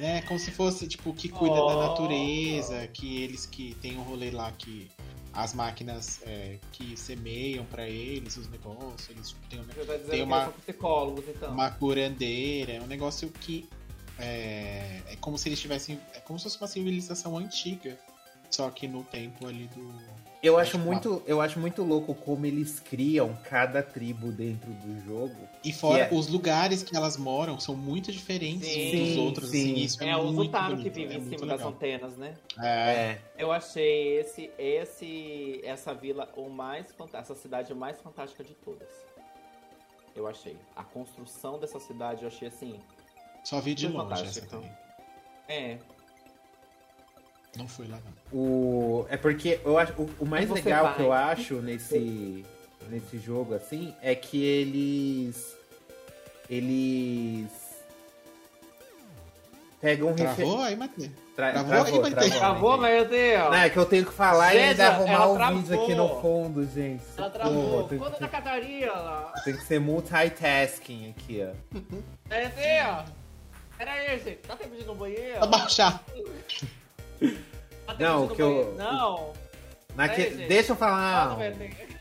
É, como se fosse, tipo, que cuida da Oh. natureza, que eles que tem um rolê lá que as máquinas é, que semeiam pra eles os negócios, eles tipo, têm um dizendo Tem uma- então. uma curandeira, é um negócio que é, é como se eles tivessem. É como se fosse uma civilização antiga. Só que no tempo ali do. Eu acho, muito, eu acho muito louco como eles criam cada tribo dentro do jogo. E fora, é- os lugares que elas moram são muito diferentes uns Sim, dos outros, sim. assim. Isso é, É, o Zutaro que bonito, vive é em cima das legal. antenas, né? É, Eu achei esse, esse, essa vila o mais essa cidade mais fantástica de todas. Eu achei. A construção dessa cidade eu achei assim. só vi de longe essa também. É. Não fui lá, não. O, é porque eu acho, o, o mais E você legal vai? que eu acho nesse, nesse jogo, assim, é que eles. Eles. Pegam refer... Travou aí, Matheus? Tra- Travou travou, aí, tem- travou, meu Deus! Não, é que eu tenho que falar e Gente, ainda arrumar o vídeo aqui no fundo, gente. Ela Porra, travou. tem, Conta da tem, Catarina! tem que ser multitasking aqui, ó. Meu Deus! Pera aí, gente. Tá tempo de ir no banheiro? Abaixar. Não, que eu-? Não! Naque... Gente. Deixa eu Fala, falar.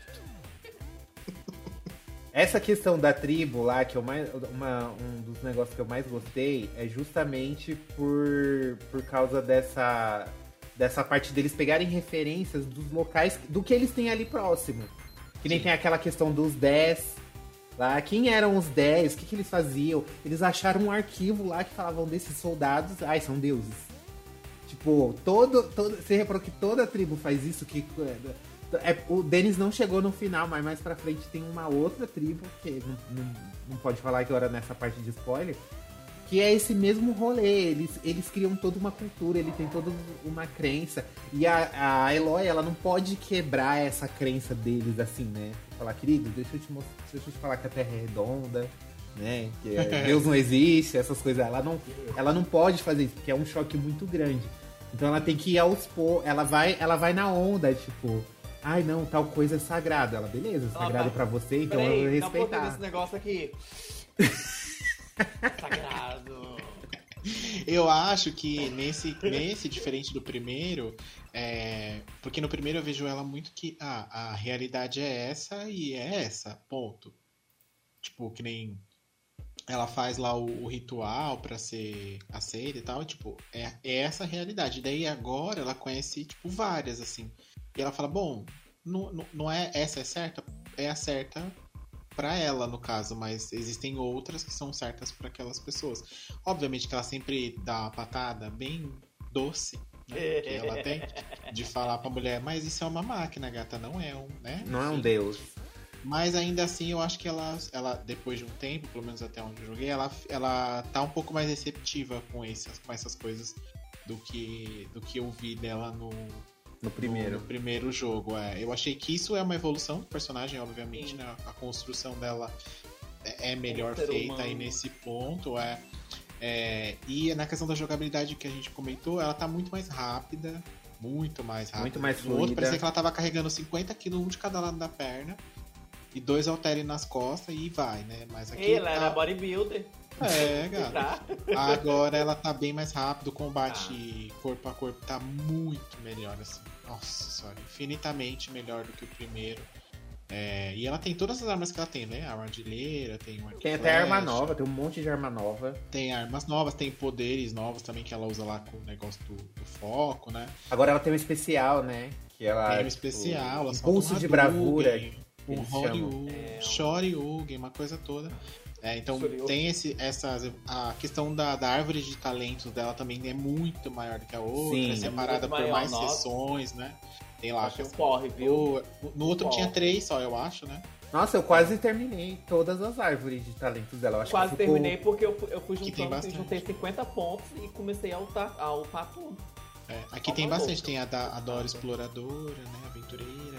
Essa questão da tribo lá, que eu mais, uma, um dos negócios que eu mais gostei é justamente por, por causa dessa, dessa parte deles pegarem referências dos locais, do que eles têm ali próximo. Que nem Sim. tem aquela questão dos 10 lá. Quem eram os 10? O que, que eles faziam? Eles acharam um arquivo lá que falavam desses soldados. Ai, são deuses. Tipo, todo, todo. Você reparou que toda tribo faz isso? Que é, o Denis não chegou no final, mas mais pra frente tem uma outra tribo, que não, não, não pode falar agora nessa parte de spoiler, que é esse mesmo rolê. Eles, eles criam toda uma cultura, ele tem toda uma crença. E a, a Eloy, ela não pode quebrar essa crença deles assim, né? Falar, querido, deixa eu te mostrar, deixa eu te falar que a Terra é redonda. Né? Que é, Deus não existe, essas coisas. Ela não, ela não pode fazer isso, porque é um choque muito grande. Então ela tem que ir aos poucos. Ela vai, ela vai na onda, tipo, ai não, tal coisa é sagrado. Ela, beleza, Ela sagrado vai- pra você, então Peraí, eu vou dá um pouquinho respeitar. desse negócio aqui. Sagrado. Eu acho que nesse, nesse diferente do primeiro, é, porque no primeiro eu vejo ela muito que ah, a realidade é essa e é essa, ponto. Tipo, que nem ela faz lá o, o ritual pra ser aceita e tal, e, tipo, é, é essa a realidade. Daí agora ela conhece, tipo, várias, assim. E ela fala, bom, não, não, não é essa é certa, é a certa pra ela, no caso, mas existem outras que são certas pra aquelas pessoas. Obviamente que ela sempre dá uma patada bem doce, né, que ela tem, de falar pra mulher, mas isso é uma máquina, gata, não é um, né? Não é um deus. Mas ainda assim, eu acho que ela, ela depois de um tempo, pelo menos até onde eu joguei, ela, ela tá um pouco mais receptiva com, esses, com essas coisas do que, do que eu vi dela no, No primeiro. No, no primeiro jogo, é. Eu achei que isso é uma evolução do personagem, obviamente, Sim. né? A construção dela é, é melhor ser feita humano. aí nesse ponto, é. É, e na questão da jogabilidade que a gente comentou, ela tá muito mais rápida. Muito mais rápida. Muito mais No outro fluida. parecia que ela tava carregando 50 kg, um de cada lado da perna. E dois halteres nas costas e vai, né? Mas aqui. Ela tá- era bodybuilder. É, gato. Tá? Agora ela tá bem mais rápido, o combate Ah. corpo a corpo tá muito melhor, assim. Nossa senhora, infinitamente melhor do que o primeiro. É, e ela tem todas as armas que ela tem, né? A armadilheira, tem uma Tem até arma nova, tem um monte de arma nova. Tem armas novas, tem poderes novos também que ela usa lá com o negócio do, do foco, né? Agora ela tem um especial, né? Que ela. tem um tipo, especial, ela Impulso um de bravura. Um eles Horyugen, É, um- Shoryugen, uma coisa toda. É, então tem esse, essas. A questão da, da árvore de talentos dela também é muito maior do que a outra, Sim. é separada Muito por mais nossa. sessões, né? Tem lá. Achei um porre, viu? o- no outro Porre. tinha três só, eu acho, né? Nossa, eu quase terminei todas as árvores de talentos dela. Eu acho Quase que ficou... terminei porque eu, fui- eu fui Que tem juntando, juntei 50 pontos e comecei a upar, a tudo. É, aqui Só tem bastante, boca. tem a da a Dora Nada. Exploradora, né? Aventureira.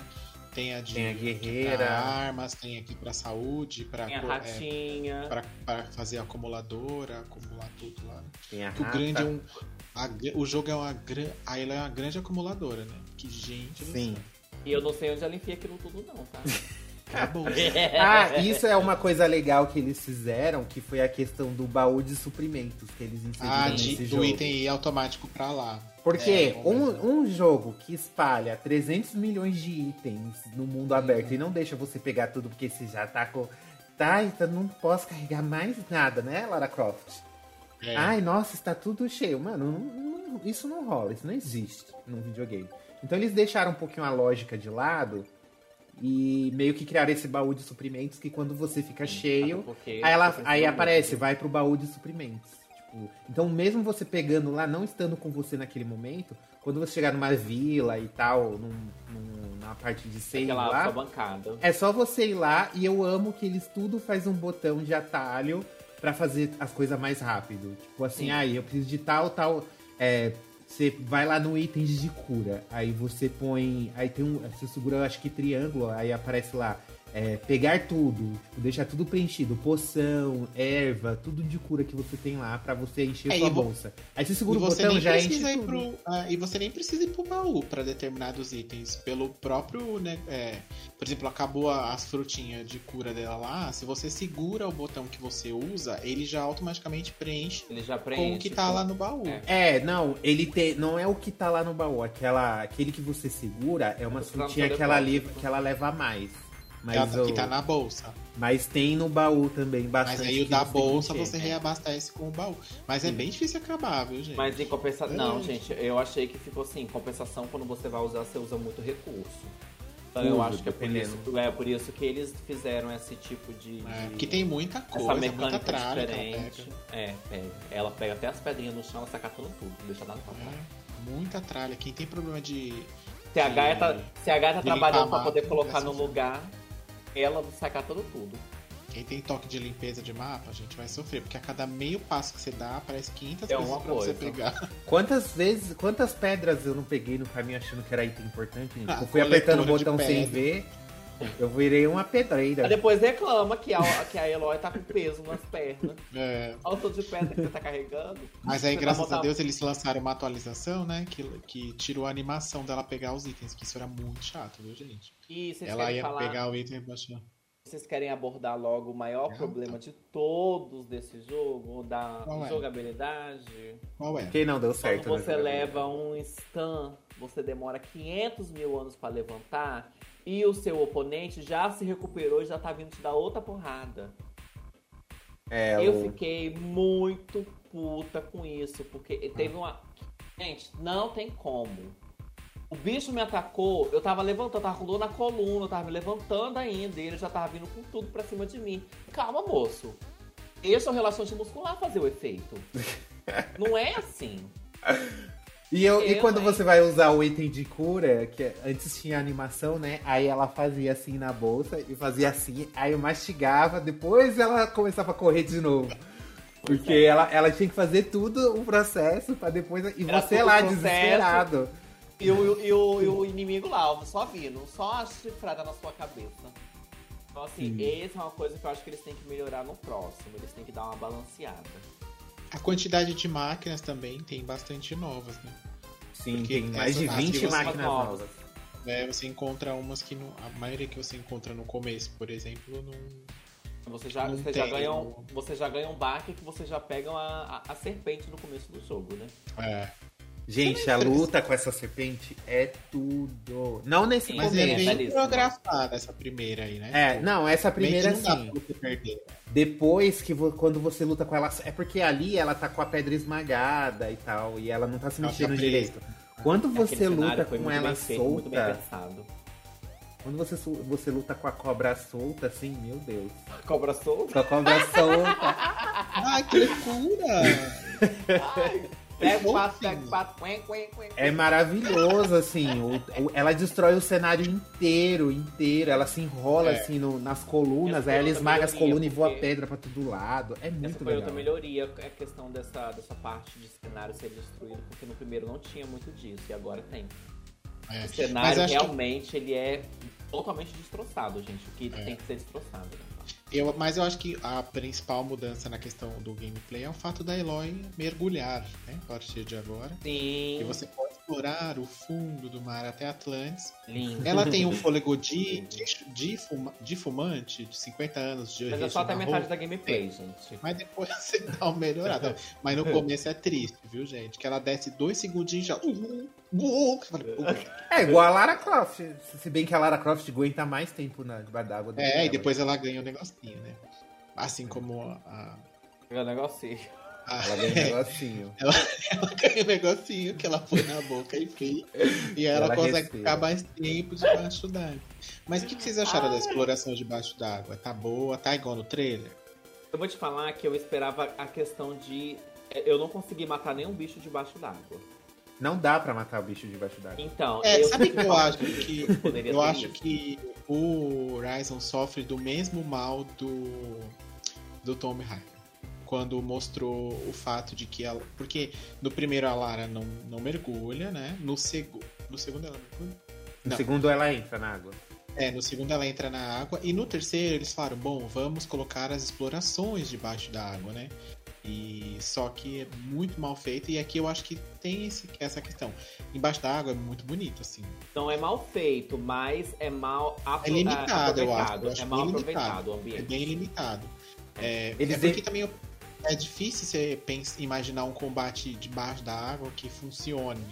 Tem a de Tem a guerreira. pra armas, tem aqui pra saúde, Tem a co- é, ratinha. pra, pra fazer acumuladora, acumular tudo lá. né? Tem a Que o rata. grande é um. a o jogo é uma grande. Aí ela é uma grande acumuladora, né? Que gente do Sim. E eu não sei onde ela enfia aquilo tudo, não, tá? Acabou. Ah, isso é uma coisa legal que eles fizeram, que foi a questão do baú de suprimentos que eles inseriram ah, nesse de, do jogo. item ir automático pra lá. Porque É, um, um jogo que espalha 300 milhões de itens no mundo aberto e não deixa você pegar tudo porque você já tá com. Tá, então não posso carregar mais nada, né, Lara Croft? É, Ai, nossa, está tudo cheio. Mano, não- não- isso não rola, isso não existe num videogame. Então eles deixaram um pouquinho a lógica de lado e meio que criaram esse baú de suprimentos que quando você fica cheio, aí, ela, aí aparece, vai pro baú de suprimentos. Então mesmo você pegando lá, não estando com você naquele momento, quando você chegar numa vila e tal, num, num- na parte de Aquela lá, bancada. é só você ir lá e eu amo que eles tudo faz um botão de atalho pra fazer as coisas mais rápido. Tipo assim, Sim. aí eu preciso de tal, tal. É, você vai lá no itens de cura. Aí você põe. Aí tem um. Você segura, eu acho que triângulo, aí aparece lá. É, pegar tudo, tipo, deixar tudo preenchido, poção, erva, tudo de cura que você tem lá pra você encher É, sua bolsa. Aí você E segura o você, botão já enche pro, ah, e você nem precisa ir pro baú para determinados itens. Pelo próprio, né, é, por exemplo, acabou a- as frutinhas de cura dela lá. Se você segura o botão que você usa, ele já automaticamente preenche Ele já preenche. com o que tá lá no baú. É. É, não, ele tem. Não é o que tá lá no baú. Aquela, aquele que você segura é uma tá frutinha que ela, leva, que ela leva a mais. Mas, tá- o- que tá na bolsa. mas tem no baú também bastante. Mas aí o da bolsa você reabastece com o baú. Mas é bem difícil acabar, viu, gente? Mas em compensação. Não, É. gente, eu achei que ficou assim, em compensação, quando você vai usar, você usa muito recurso. Então eu acho que é por, isso, é por isso que eles fizeram esse tipo de. É, porque tem muita essa coisa, muita mecânica tralha que ela diferente. pega. É, pega. Ela pega até as pedrinhas no chão, ela saca tudo, tudo, não deixa nada pra trás. É, muita tralha. Quem tem problema de. Se a Gaia tá, se a Gaia tá trabalhando pra poder colocar no lugar, ela sacar tudo, tudo. Quem tem toque de limpeza de mapa, a gente vai sofrer, porque a cada meio passo que você dá, aparece 500 É coisas uma pra você coisa. pegar. Quantas vezes, quantas pedras eu não peguei no caminho achando que era item importante? Ah, eu fui apertando o botão sem ver, eu virei uma pedreira. Aí depois reclama que a, que a Eloy tá com peso nas pernas. É, Olha o tanto de pedra que você tá carregando. mas aí, Você graças botar- a Deus, eles lançaram uma atualização, né? Que, que tirou a animação dela pegar os itens, que isso era muito chato, viu, gente? E vocês Ela querem ia falar, pegar o item e baixar. vocês querem abordar logo o maior Ah, problema de todos desse jogo, da Qual é? jogabilidade? Qual é? Quem não deu certo? Quando né, você leva um stun, você demora 500 mil anos pra levantar e o seu oponente já se recuperou e já tá vindo te dar outra porrada. É, Eu o- fiquei muito puta com isso, porque teve uma. Gente, não tem como. O bicho me atacou, eu tava levantando, eu tava dor na coluna, eu tava me levantando ainda, e ele já tava vindo com tudo pra cima de mim. Calma, moço. Esse é o relaxante muscular fazer o efeito. Não é assim. E, eu, e Eu, quando hein? você vai usar o item de cura, que antes tinha animação, né? Aí ela fazia assim na bolsa e fazia assim, aí eu mastigava, depois ela começava a correr de novo. Porque ela, ela tinha que fazer tudo o processo pra depois. E Era você lá, processo. desesperado. E o, e, o, e o inimigo lá, só vindo, só a chifrada na sua cabeça. Então, assim, essa é uma coisa que eu acho que eles têm que melhorar no próximo. Eles têm que dar uma balanceada. A quantidade de máquinas também tem bastante novas, né? Sim, Porque tem mais de essas 20 ativas máquinas novas. novas. É, você encontra umas que não, a maioria que você encontra no começo, por exemplo, não. Você já, Não você já, ganha um, você já ganha um baque que você já pega a, a, a serpente no começo do jogo, né? É. Gente, a luta com essa serpente é tudo. Não nesse Sim, Mas Começo, é bem belíssimo. coreografada essa primeira aí, né? É, não, essa primeira sim. pra você perder. Depois que vo- quando você luta com ela. É porque ali ela tá com a pedra esmagada e tal. E ela não tá se mexendo tá presa. direito. Quando você Aquele cenário luta com ela bem feito, muito bem solta. pensado. Quando você, você luta com a cobra solta, assim, meu Deus. Cobra solta? Com a cobra solta. Ai, que loucura! Pega quatro, sim. pega quatro, quen, quen, quen. É maravilhoso, assim. o- o- ela destrói o cenário inteiro, inteiro. Ela se enrola, É. assim, no- nas colunas. Essa Aí ela esmaga as colunas e voa pedra pra todo lado. É Essa muito foi legal. outra melhoria, é a questão dessa, dessa parte de cenário ser destruído, porque no primeiro não tinha muito disso, e agora tem. É. O cenário acho que- realmente ele é totalmente destroçado, gente, o que É. tem que ser destroçado. né? Eu, mas eu acho que a principal mudança na questão do gameplay é o fato da Eloy mergulhar, né? A partir de agora. Sim, Que você pode explorar o fundo do mar até Atlantis. lindo. Ela tem um fôlego de, de, de, fuma- de fumante de 50 anos de Mas é só até metade da gameplay, gente. Mas depois você dá uma melhorada. Mas no começo é triste, viu, gente? Que ela desce dois segundinhos e já. É igual a Lara Croft. Se bem que a Lara Croft aguenta mais tempo na, debaixo d'água. É, e depois ela ganha um negocinho, né? Assim como a. O negocinho. A- Ela ganha um negocinho. ela ganha um negocinho que ela põe na boca e fica. E ela, Ela consegue respira. ficar mais tempo debaixo d'água. Mas o que, que vocês acharam da exploração debaixo d'água? Tá boa? Tá igual no trailer? Eu vou te falar que eu esperava a questão de. Eu não consegui matar nenhum bicho debaixo d'água. Não dá pra matar o bicho debaixo d'água. Então, É, eu sabe que eu acho que. Eu acho isso. que o Horizon sofre do mesmo mal do, do Tomb Raider. Quando mostrou o fato de que ela. Porque no primeiro a Lara não, não mergulha, né? No, segu, no segundo ela mergulha? No Não. segundo ela entra na água. É, no segundo ela entra na água. E no terceiro eles falaram: bom, vamos colocar as explorações debaixo da água, né? E só que é muito mal feito. E aqui eu acho que tem esse, essa questão. Embaixo da água é muito bonito, assim. Não é mal feito, mas é mal apro- É limitado, eu acho. aproveitado. Eu acho é mal bem aproveitado limitado. o É ambiente. bem limitado. É, Eles é porque de- também é difícil você pensa, imaginar um combate debaixo da água que funcione.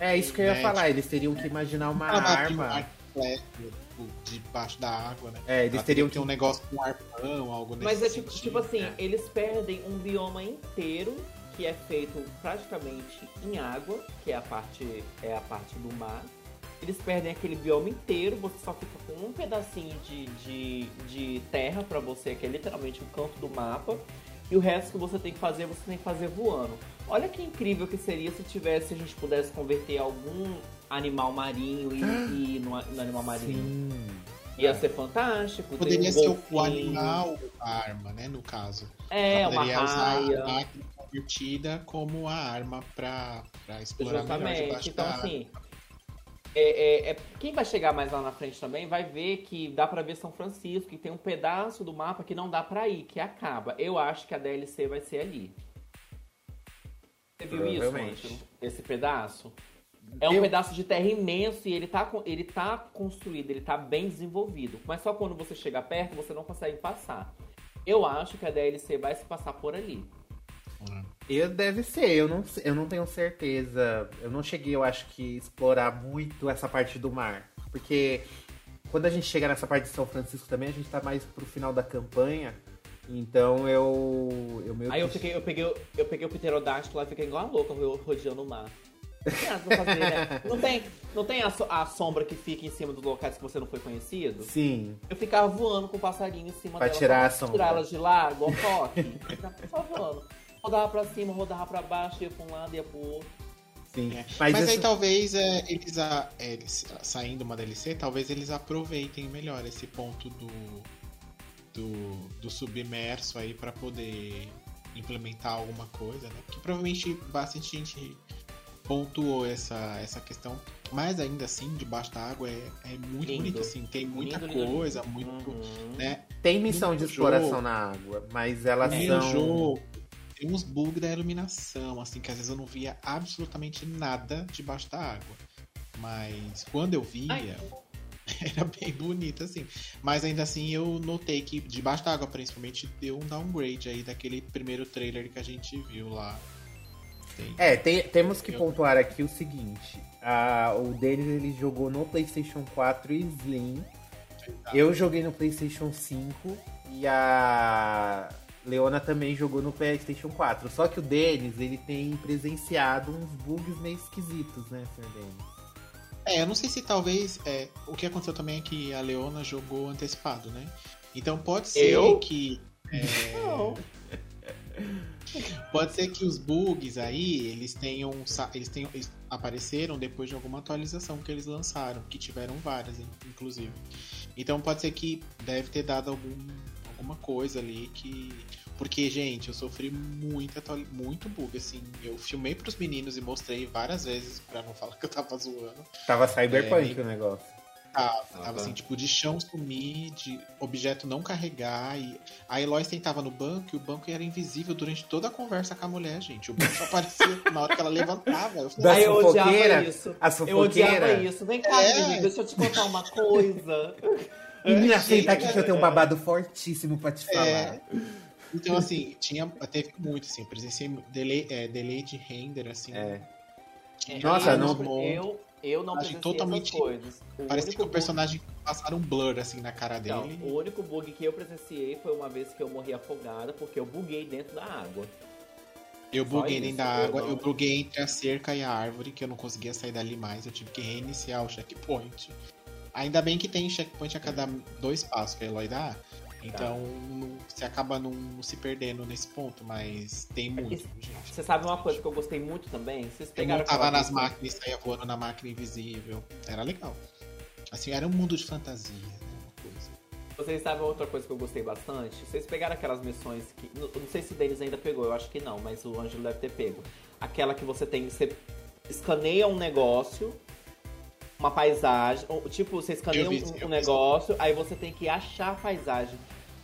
É isso que eu ia Né, falar. Eles teriam que imaginar uma Ah, um arma. tipo, debaixo da água, né? É, eles teriam ter que. um negócio com arpão, algo nesse Mas é tipo, sentido. tipo assim, É. eles perdem um bioma inteiro que é feito praticamente em água, que é a parte é a parte do mar. Eles perdem aquele bioma inteiro, você só fica com um pedacinho de, de, de terra pra você, que é literalmente o canto do mapa. E o resto que você tem que fazer, você tem que fazer voando. Olha que incrível que seria se tivesse, a gente pudesse converter algum animal marinho e, e no, no animal marinho. Sim. Ia ser fantástico. Poderia um ser o- o golfinho. animal a arma, né? No caso. É, uma poderia usar raia. a máquina convertida como a arma pra explorar melhor Justamente. debaixo Então, da água. É- é- é- quem vai chegar mais lá na frente também vai ver que dá pra ver São Francisco, que tem um pedaço do mapa que não dá pra ir, que acaba. Eu acho que a DLC vai ser ali. Você viu isso. Ângelo? Esse pedaço? É um Eu- pedaço de terra imenso e ele tá, ele tá construído, ele tá bem desenvolvido. Mas só quando você chega perto, você não consegue passar. Eu acho que a DLC vai se passar por ali. Eu deve ser, eu não, eu não tenho certeza. Eu não cheguei, eu acho que, explorar muito essa parte do mar. Porque quando a gente chega nessa parte de São Francisco também, a gente tá mais pro final da campanha. Então eu. Eu meio Aí eu, que- fiquei, eu, peguei, o- eu peguei o pterodáctilo lá e fiquei igual a louca ro- rodeando o mar. Não pra fazer, né? Não tem, não tem a, so- a sombra que fica em cima dos locais que você não foi conhecido? Sim. Eu ficava voando com o passarinho em cima Pra dela. tirar só a sombra. Tirar elas de lá, igual toque. Eu ficava só voando. Rodava pra cima, rodava pra baixo, ia pra um lado, ia pro outro. Sim. É. Mas, Mas, aí isso- talvez é, eles, a- é, eles saindo uma DLC, talvez eles aproveitem melhor esse ponto do, do, do submerso aí pra poder implementar alguma coisa, né? Porque provavelmente bastante gente pontuou essa, essa questão. Mas ainda assim, debaixo da água é, é muito Lindo. bonito, assim. Tem muita Lindo, coisa, lindo. muito, Uhum. né? Tem missão de exploração jogo. na água, mas elas são. jogo tem uns bugs da iluminação, assim, que às vezes eu não via absolutamente nada debaixo da água. Mas quando eu via, Ai. era bem bonito, assim. Mas ainda assim eu notei que debaixo da água, principalmente, deu um downgrade aí daquele primeiro trailer que a gente viu lá. Tem- É, tem- temos que Eu- pontuar aqui o seguinte: a- o Denis ele jogou no PlayStation 4 e Slim. Eu joguei no PlayStation 5 e a Leona também jogou no PlayStation 4. Só que o Denis ele tem presenciado uns bugs meio esquisitos, né, Sr. Denis? É, eu não sei se talvez. é, o que aconteceu também é que a Leona jogou antecipado, né? Então pode ser Eu? que. é, Não. Pode ser que os bugs aí, eles tenham, eles tenham eles apareceram depois de alguma atualização que eles lançaram, que tiveram várias, in- inclusive. Então pode ser que deve ter dado algum, alguma coisa ali que porque gente, eu sofri muito muito bug assim. Eu filmei pros meninos e mostrei várias vezes pra não falar que eu tava zoando. Tava cyberpunk É, o negócio. Tava, Ah, tava tá. assim, tipo, de chão sumir, de objeto não carregar. E a Eloy sentava no banco e o banco era invisível durante toda a conversa com a mulher, gente. O banco só aparecia na hora que ela levantava. Eu falei, Ai, eu odiava isso. A Eu odiava isso. Vem cá, É. menina, deixa eu te contar uma coisa. Menina, senta aqui que eu tenho um babado fortíssimo pra te falar. É. Então, assim, tinha, teve muito, assim, eu presenciei delay, é, delay de render, assim. É. Nossa, não- Eu, eu não presenciei totalmente- essas coisas. O Parecia único que o bug- personagem passaram um blur, assim, na cara Não, dele. o único bug que eu presenciei foi uma vez que eu morri afogada porque eu buguei dentro da água. Eu Só buguei isso, dentro da água, não- eu buguei entre a cerca e a árvore, que eu não conseguia sair dali mais. Eu tive que reiniciar o checkpoint. Ainda bem que tem checkpoint a cada dois passos que a Eloy dá. Então não- você acaba não se perdendo nesse ponto, mas tem muito, Isso- gente. Você sabe uma coisa que eu gostei muito também? Vocês Eu pegaram montava aquela nas máquinas e saía voando na máquina invisível. Era legal. Assim, era um mundo de fantasia, né? Uma coisa. Vocês sabem outra coisa que eu gostei bastante? Vocês pegaram aquelas missões que. Não, não sei se o deles ainda pegou, eu acho que não, mas o Ângelo deve ter pego. Aquela que você tem. Você escaneia um negócio, uma paisagem. ou, Tipo, você escaneia vi, um, um vi. negócio, aí você tem que achar a paisagem.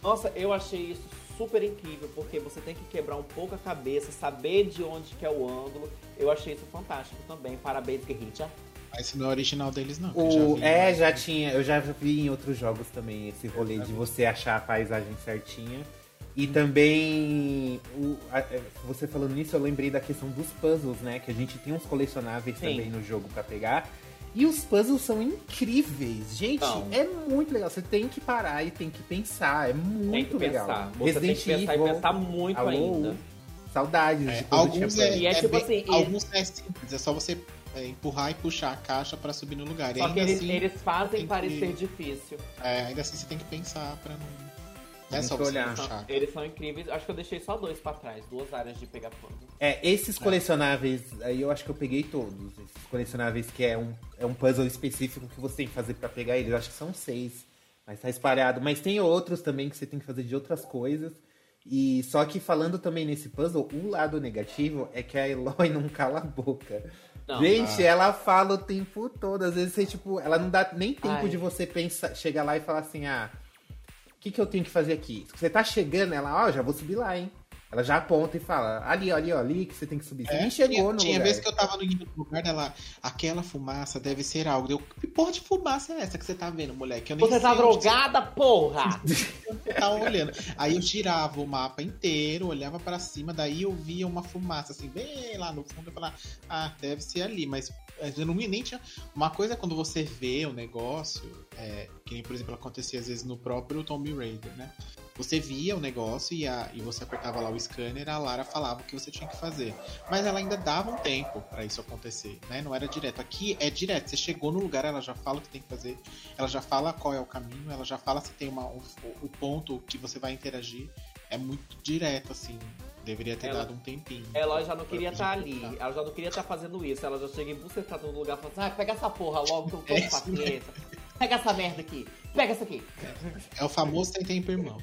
Nossa, eu achei isso super incrível, porque você tem que quebrar um pouco a cabeça, saber de onde que é o ângulo. Eu achei isso fantástico também. Parabéns, Guerrilla. Mas esse não é original deles, não. já O, vi, é, já tinha, eu já vi em outros jogos também esse rolê de você achar a paisagem certinha. E também, o- a- é, você falando nisso, eu lembrei da questão dos puzzles, né? Que a gente tem uns colecionáveis Sim. também no jogo pra pegar. E os puzzles são incríveis. Gente, São. é muito legal. Você tem que parar e tem que pensar. É muito Tem que legal. pensar. Você Resident tem que pensar Evil. e pensar muito Alô? ainda. Saudades É, de alguns é. E é tipo bem- assim, alguns é simples, é só você é, empurrar e puxar a caixa pra subir no lugar. E Só que eles, assim, eles fazem tem que- parecer difícil. é, ainda assim você tem que pensar pra não. Não é só que você olhar. puxar. Eles são incríveis. Acho que eu deixei só dois pra trás, duas áreas de pegar puzzle. É, esses colecionáveis, aí eu acho que eu peguei todos. Esses colecionáveis que é um, é um puzzle específico que você tem que fazer pra pegar eles. Eu acho que são seis, mas tá espalhado. Mas tem outros também que você tem que fazer de outras coisas. E só que falando também nesse puzzle, o lado negativo é que a Eloy não cala a boca. Não, Gente, ah. ela fala o tempo todo. Às vezes você, tipo, ela não dá nem tempo Ai. de você pensar, chegar lá e falar assim, ah, que, que eu tenho que fazer aqui? Você tá chegando, ela, ó, já vou subir lá, hein? Ela já aponta e fala, ali, ali, ó, ali que você tem que subir. Você É, nem chegou tinha, no tinha lugar. vez que eu tava no lugar dela, aquela fumaça deve ser algo. Eu, que porra de fumaça é essa que você tá vendo, moleque? Eu nem Você tá drogada, porra! Você tá olhando. Aí eu girava o mapa inteiro, olhava pra cima, daí eu via uma fumaça assim, bem lá no fundo, eu falava, ah, deve ser ali, mas eu não nem tinha. Uma coisa é quando você vê o negócio, é, que nem, por exemplo, acontecia às vezes no próprio Tomb Raider, né? Você via o negócio e, a, e você apertava lá o scanner, a Lara falava o que você tinha que fazer. Mas ela ainda dava um tempo pra isso acontecer, né? Não era direto. Aqui é direto. Você chegou no lugar, ela já fala o que tem que fazer, ela já fala qual é o caminho, ela já fala se tem uma, o, o ponto que você vai interagir. É muito direto, assim. Deveria ter Ela- dado um tempinho. Ela já não queria estar gente ali, ela já não queria estar fazendo isso. Ela já chega embucetada no lugar e fala assim: ah, pega essa porra logo que eu tô É com paciência. Pega essa merda aqui, pega essa aqui. É o famoso sem tempo, irmão.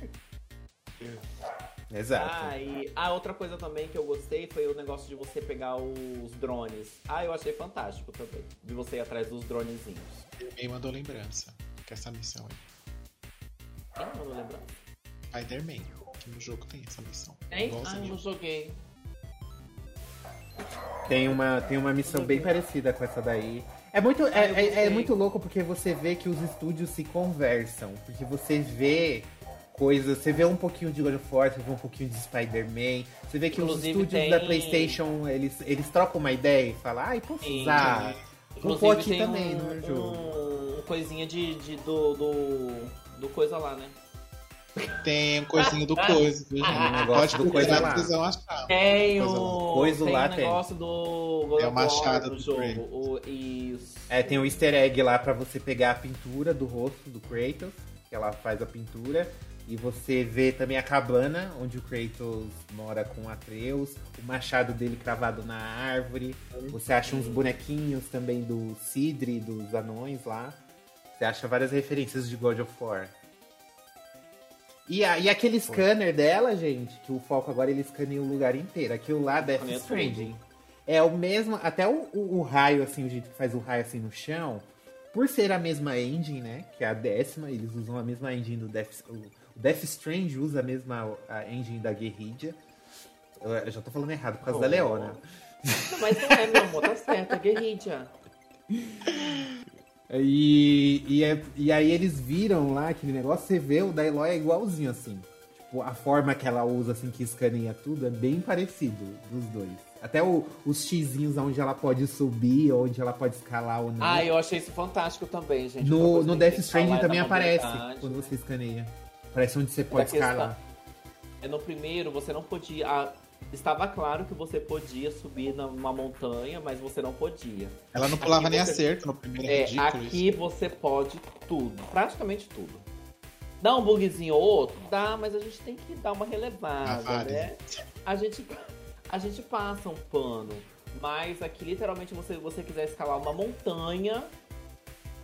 Exato. Ah, e a outra coisa também que eu gostei foi o negócio de você pegar os drones. Ah, eu achei fantástico também. De você ir atrás dos dronezinhos. Alguém mandou lembrança que essa missão aí. Quem mandou lembrança? Spider-Man, que no jogo tem essa missão. Igual Ah, eu não joguei. Tem uma, tem uma missão bem parecida com essa daí. É muito, Ah, é, é- é gostei. muito louco porque você vê que os estúdios se conversam. Porque você vê coisas. Você vê um pouquinho de God of War, você vê um pouquinho de Spider-Man. Você vê que Inclusive, os estúdios tem- da PlayStation eles, eles trocam uma ideia e falam, ai, posso Sim. usar. Vou pôr aqui também no meu jogo. Um, um coisinha de, de- do, do. do coisa lá, né? Tem um coisinho do coisa, um negócio do coisa lá. Tem Coisa o. Coisa tem lá tem. negócio do. God É o of War machado do do jogo. O, isso. É, tem um easter egg lá pra você pegar a pintura do rosto do Kratos, que ela faz a pintura. E você vê também a cabana onde o Kratos mora com o Atreus, o machado dele cravado na árvore. Você acha uns bonequinhos também do Sidre, dos anões lá. Você acha várias referências de God of War. E, a- e aquele scanner dela, gente, que o foco agora ele escaneia o lugar inteiro. Aquilo lá, Death Escaneia Stranding. É o mesmo, até o, o- o raio, assim, o jeito que faz o raio assim no chão, por ser a mesma engine, né? Que é a décima, eles usam a mesma engine do Death. Death Strange usa a mesma a engine da Guerrilla. Eu, eu já tô falando errado por causa da Oh. Leona. Não, mas não é, meu amor, tá certo, é guerrilha. E, e, é- e aí eles viram lá aquele negócio, você vê o da Eloy é igualzinho, assim. Tipo, a forma que ela usa, assim, que escaneia tudo, é bem parecido dos dois. Até o- os xizinhos onde ela pode subir, onde ela pode escalar ou não. Ah, eu achei isso fantástico também, gente. No, no Death Stranding é também da aparece quando você escaneia. Parece onde você pode escalar. É no primeiro, você não podia. ah, estava claro que você podia subir numa montanha, mas você não podia. Ela não pulava Aqui nem você- cerca no primeiro, é ridículo aqui você pode tudo, praticamente tudo. Dá um bugzinho ou outro? Dá, mas a gente tem que dar uma relevada, Ah, né? A gente, a gente passa um pano. Mas aqui, literalmente, você, você quiser escalar uma montanha,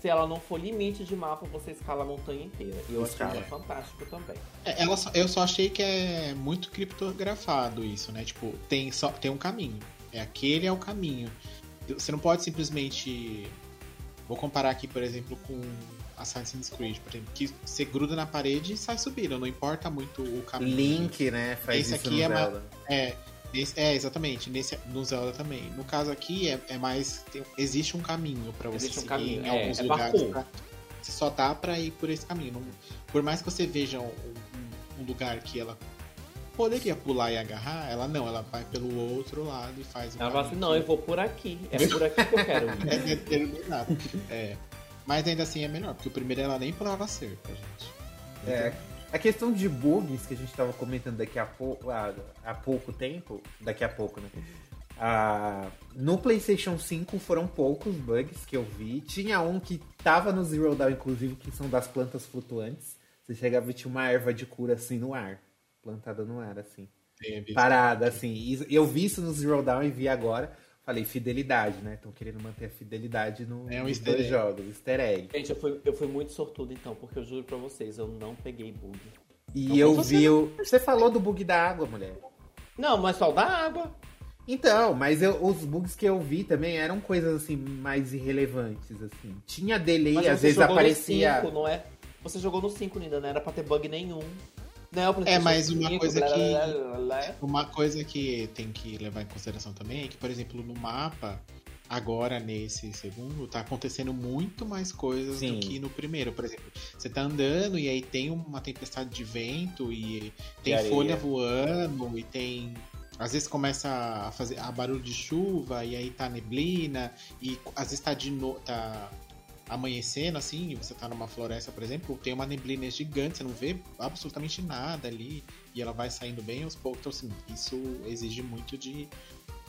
se ela não for limite de mapa, você escala a montanha inteira. E eu achei Escala. isso fantástico também. É, ela só- eu só achei que é muito criptografado isso, né? Tipo, tem, só, tem um caminho. É aquele é o caminho. Você não pode simplesmente. Vou comparar aqui, por exemplo, com Assassin's Creed, por exemplo, que você gruda na parede e sai subindo, não importa muito o caminho. Link, né? Faz Esse isso aqui no é ma- Zelda. É, nesse- é exatamente, nesse, no Zelda também. No caso aqui é, é mais. tem- existe um caminho pra você Existe um seguir caminho, em é, alguns é lugares. pra- você só dá pra ir por esse caminho. Não- por mais que você veja um, um- um lugar que ela poderia pular e agarrar, ela não, ela vai pelo outro lado e faz o Ela fala assim, não, eu vou por aqui. É por aqui que eu quero ir. é determinado. É. Mas ainda assim é melhor, porque o primeiro ela nem pulava cerca, gente. É, a questão de bugs que a gente tava comentando daqui a pouco, há, há pouco tempo, daqui a pouco, né? Ah, no PlayStation 5 foram poucos bugs que eu vi. Tinha um que tava no Zero Dawn, inclusive, que são das plantas flutuantes. Você chega a ver tinha uma erva de cura assim no ar, plantada no ar, assim. Teve- Parada, assim. E Eu vi isso no Zero Dawn e vi agora. Falei, fidelidade, né? Estão querendo manter a fidelidade no, É um nos easter dois egg. jogos, easter egg. Gente, eu fui, eu fui muito sortudo então, porque eu juro pra vocês, eu não peguei bug. E Então, eu vi. o- Você falou do bug da água, mulher. Não, mas só da água. Então, mas eu- os bugs que eu vi também eram coisas assim mais irrelevantes, assim. Tinha delay, Mas às você vezes jogou aparecia. no 5, não é? Você jogou no 5, Nina, não era pra ter bug nenhum. Não, É, mas uma 5, coisa blá, que- blá, blá, blá. Uma coisa que tem que levar em consideração também é que, por exemplo, no mapa, agora nesse segundo, tá acontecendo muito mais coisas Sim. do que no primeiro. Por exemplo, você tá andando e aí tem uma tempestade de vento e tem areia. folha voando e tem. Às vezes começa a fazer a barulho de chuva e aí tá neblina e às vezes tá de no... tá amanhecendo assim, e você tá numa floresta, por exemplo, tem uma neblina gigante, você não vê absolutamente nada ali e ela vai saindo bem aos poucos. Então, assim, isso exige muito de,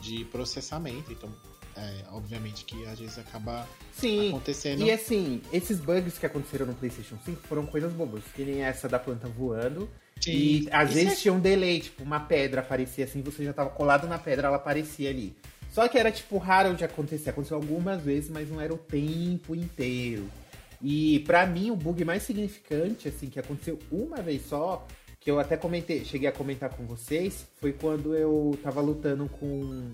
de processamento. Então, é, obviamente que às vezes acaba Sim. acontecendo. E assim, esses bugs que aconteceram no PlayStation 5 foram coisas bobas, que nem essa da planta voando. E às Isso vezes é- tinha um delay, tipo, uma pedra aparecia assim, você já tava colado na pedra, ela aparecia ali. Só que era, tipo, raro de acontecer. Aconteceu algumas vezes, mas não era o tempo inteiro. E pra mim, o bug mais significante, assim, que aconteceu uma vez só, que eu até comentei, cheguei a comentar com vocês, foi quando eu tava lutando com.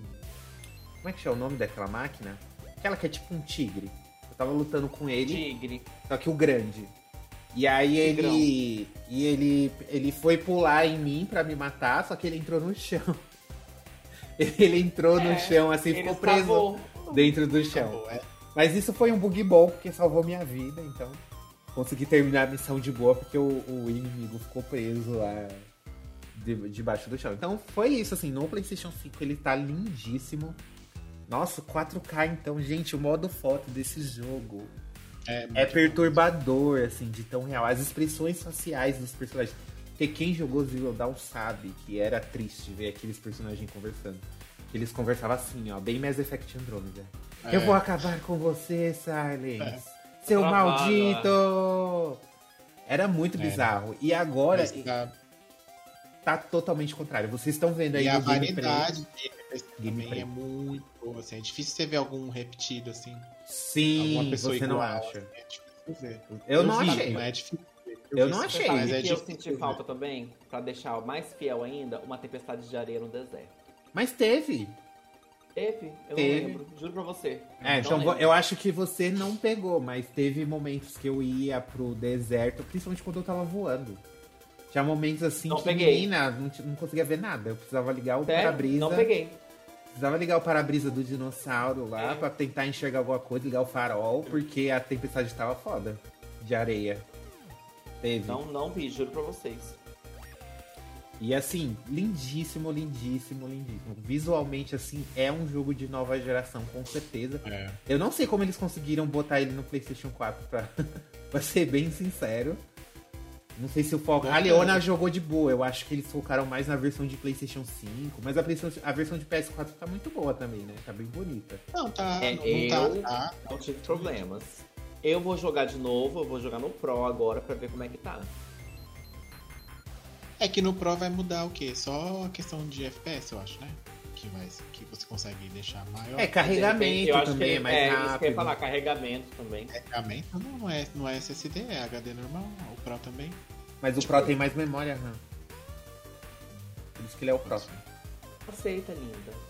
Como é que chama o nome daquela máquina? Aquela que é tipo um tigre. Eu tava lutando com ele. Tigre. Só que o grande. E aí Tigrão. ele. E ele. Ele foi pular em mim pra me matar, só que ele entrou no chão. Ele entrou no É, chão, assim, ficou preso travou. dentro do chão. É. Mas isso foi um bug bom, porque salvou minha vida, então. Consegui terminar a missão de boa, porque o, o inimigo ficou preso lá de- debaixo do chão. Então foi isso, assim, no PlayStation 5 ele tá lindíssimo. Nossa, 4K então, gente, o modo foto desse jogo É, é perturbador, assim, de tão real. As expressões faciais dos personagens. Porque quem jogou Zero Dawn sabe que era triste ver aqueles personagens conversando. Eles conversavam assim, ó, bem Mass Effect Andromeda. É. Eu vou acabar com você, Silence. Seu Travado, maldito! Era muito É. bizarro. E agora tá- tá totalmente contrário. Vocês estão vendo aí E a variedade dele também é muito boa. Assim. É difícil você ver algum repetido, assim. Sim, alguma pessoa você igual. não acha. É difícil ver. Eu não vi, achei. Não é difícil Eu vi não achei. Mas é que eu senti falta também? Pra deixar mais fiel ainda, uma tempestade de areia no deserto. Mas teve. Teve? Eu Teve. não lembro. Juro pra você. É, então lembro. eu acho que você não pegou, mas teve momentos que eu ia pro deserto, principalmente quando eu tava voando. Tinha momentos assim Não que, peguei. menina, não, não conseguia ver nada. Eu precisava ligar o para-brisa. Não peguei. Precisava ligar o para-brisa do dinossauro lá É. pra tentar enxergar alguma coisa, ligar o farol, porque a tempestade tava foda. De areia. Teve. Não, não vi, juro pra vocês. E assim, lindíssimo, lindíssimo, lindíssimo. Visualmente, assim, é um jogo de nova geração, com certeza. É. Eu não sei como eles conseguiram botar ele no PlayStation 4, pra, pra ser bem sincero. Não sei se o foco. A. Leona jogou de boa, eu acho que eles focaram mais na versão de PlayStation 5, mas a versão, a versão de PS4 tá muito boa também, né? Tá bem bonita. Não, tá. É, não eu- tá, tá. Não tive problemas. Eu vou jogar de novo, eu vou jogar no Pro agora pra ver como é que tá. É que no Pro vai mudar o quê? Só a questão de FPS, eu acho, né? Que, vai, que você consegue deixar maior. É, carregamento Eu acho também que é mais é, Isso que eu ia rápido. falar, carregamento também. Carregamento não, não é, não é SSD, é HD normal. O Pro também. Mas o Pro tem mais memória RAM. Por isso que ele é o próximo. Aceita, linda.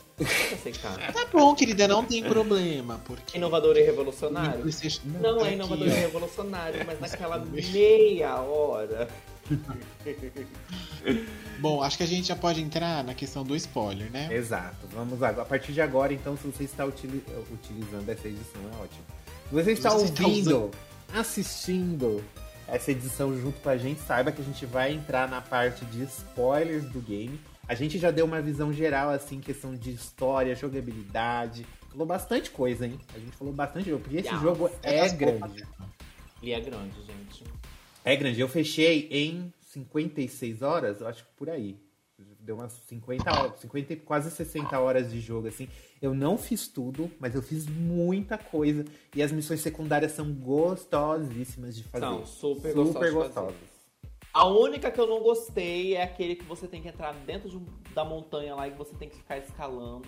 Tá bom, querida, não tem problema. Porque. Inovador e revolucionário? PlayStation- Não é Aqui, inovador e ó. revolucionário, mas naquela meia hora. Bom, acho que a gente já pode entrar na questão do spoiler, né? Exato. Vamos agora. A partir de agora, então, se você está utili- utilizando essa edição, é ótimo. Se você está você está ouvindo, assistindo essa edição junto com a gente, saiba que a gente vai entrar na parte de spoilers do game. A gente já deu uma visão geral, assim, questão de história, jogabilidade. Falou bastante coisa, hein? A gente falou bastante jogo, porque esse Yeah. jogo é das grande. poucas. E é grande, gente. É grande. Eu fechei em 56 horas, eu acho que por aí. Deu umas 50 horas, 50, e quase 60 horas de jogo, assim. Eu não fiz tudo, mas eu fiz muita coisa. E as missões secundárias são gostosíssimas de fazer. São super, Super gostosas. gostosas. A única que eu não gostei é aquele que você tem que entrar dentro de um- da montanha lá e você tem que ficar escalando.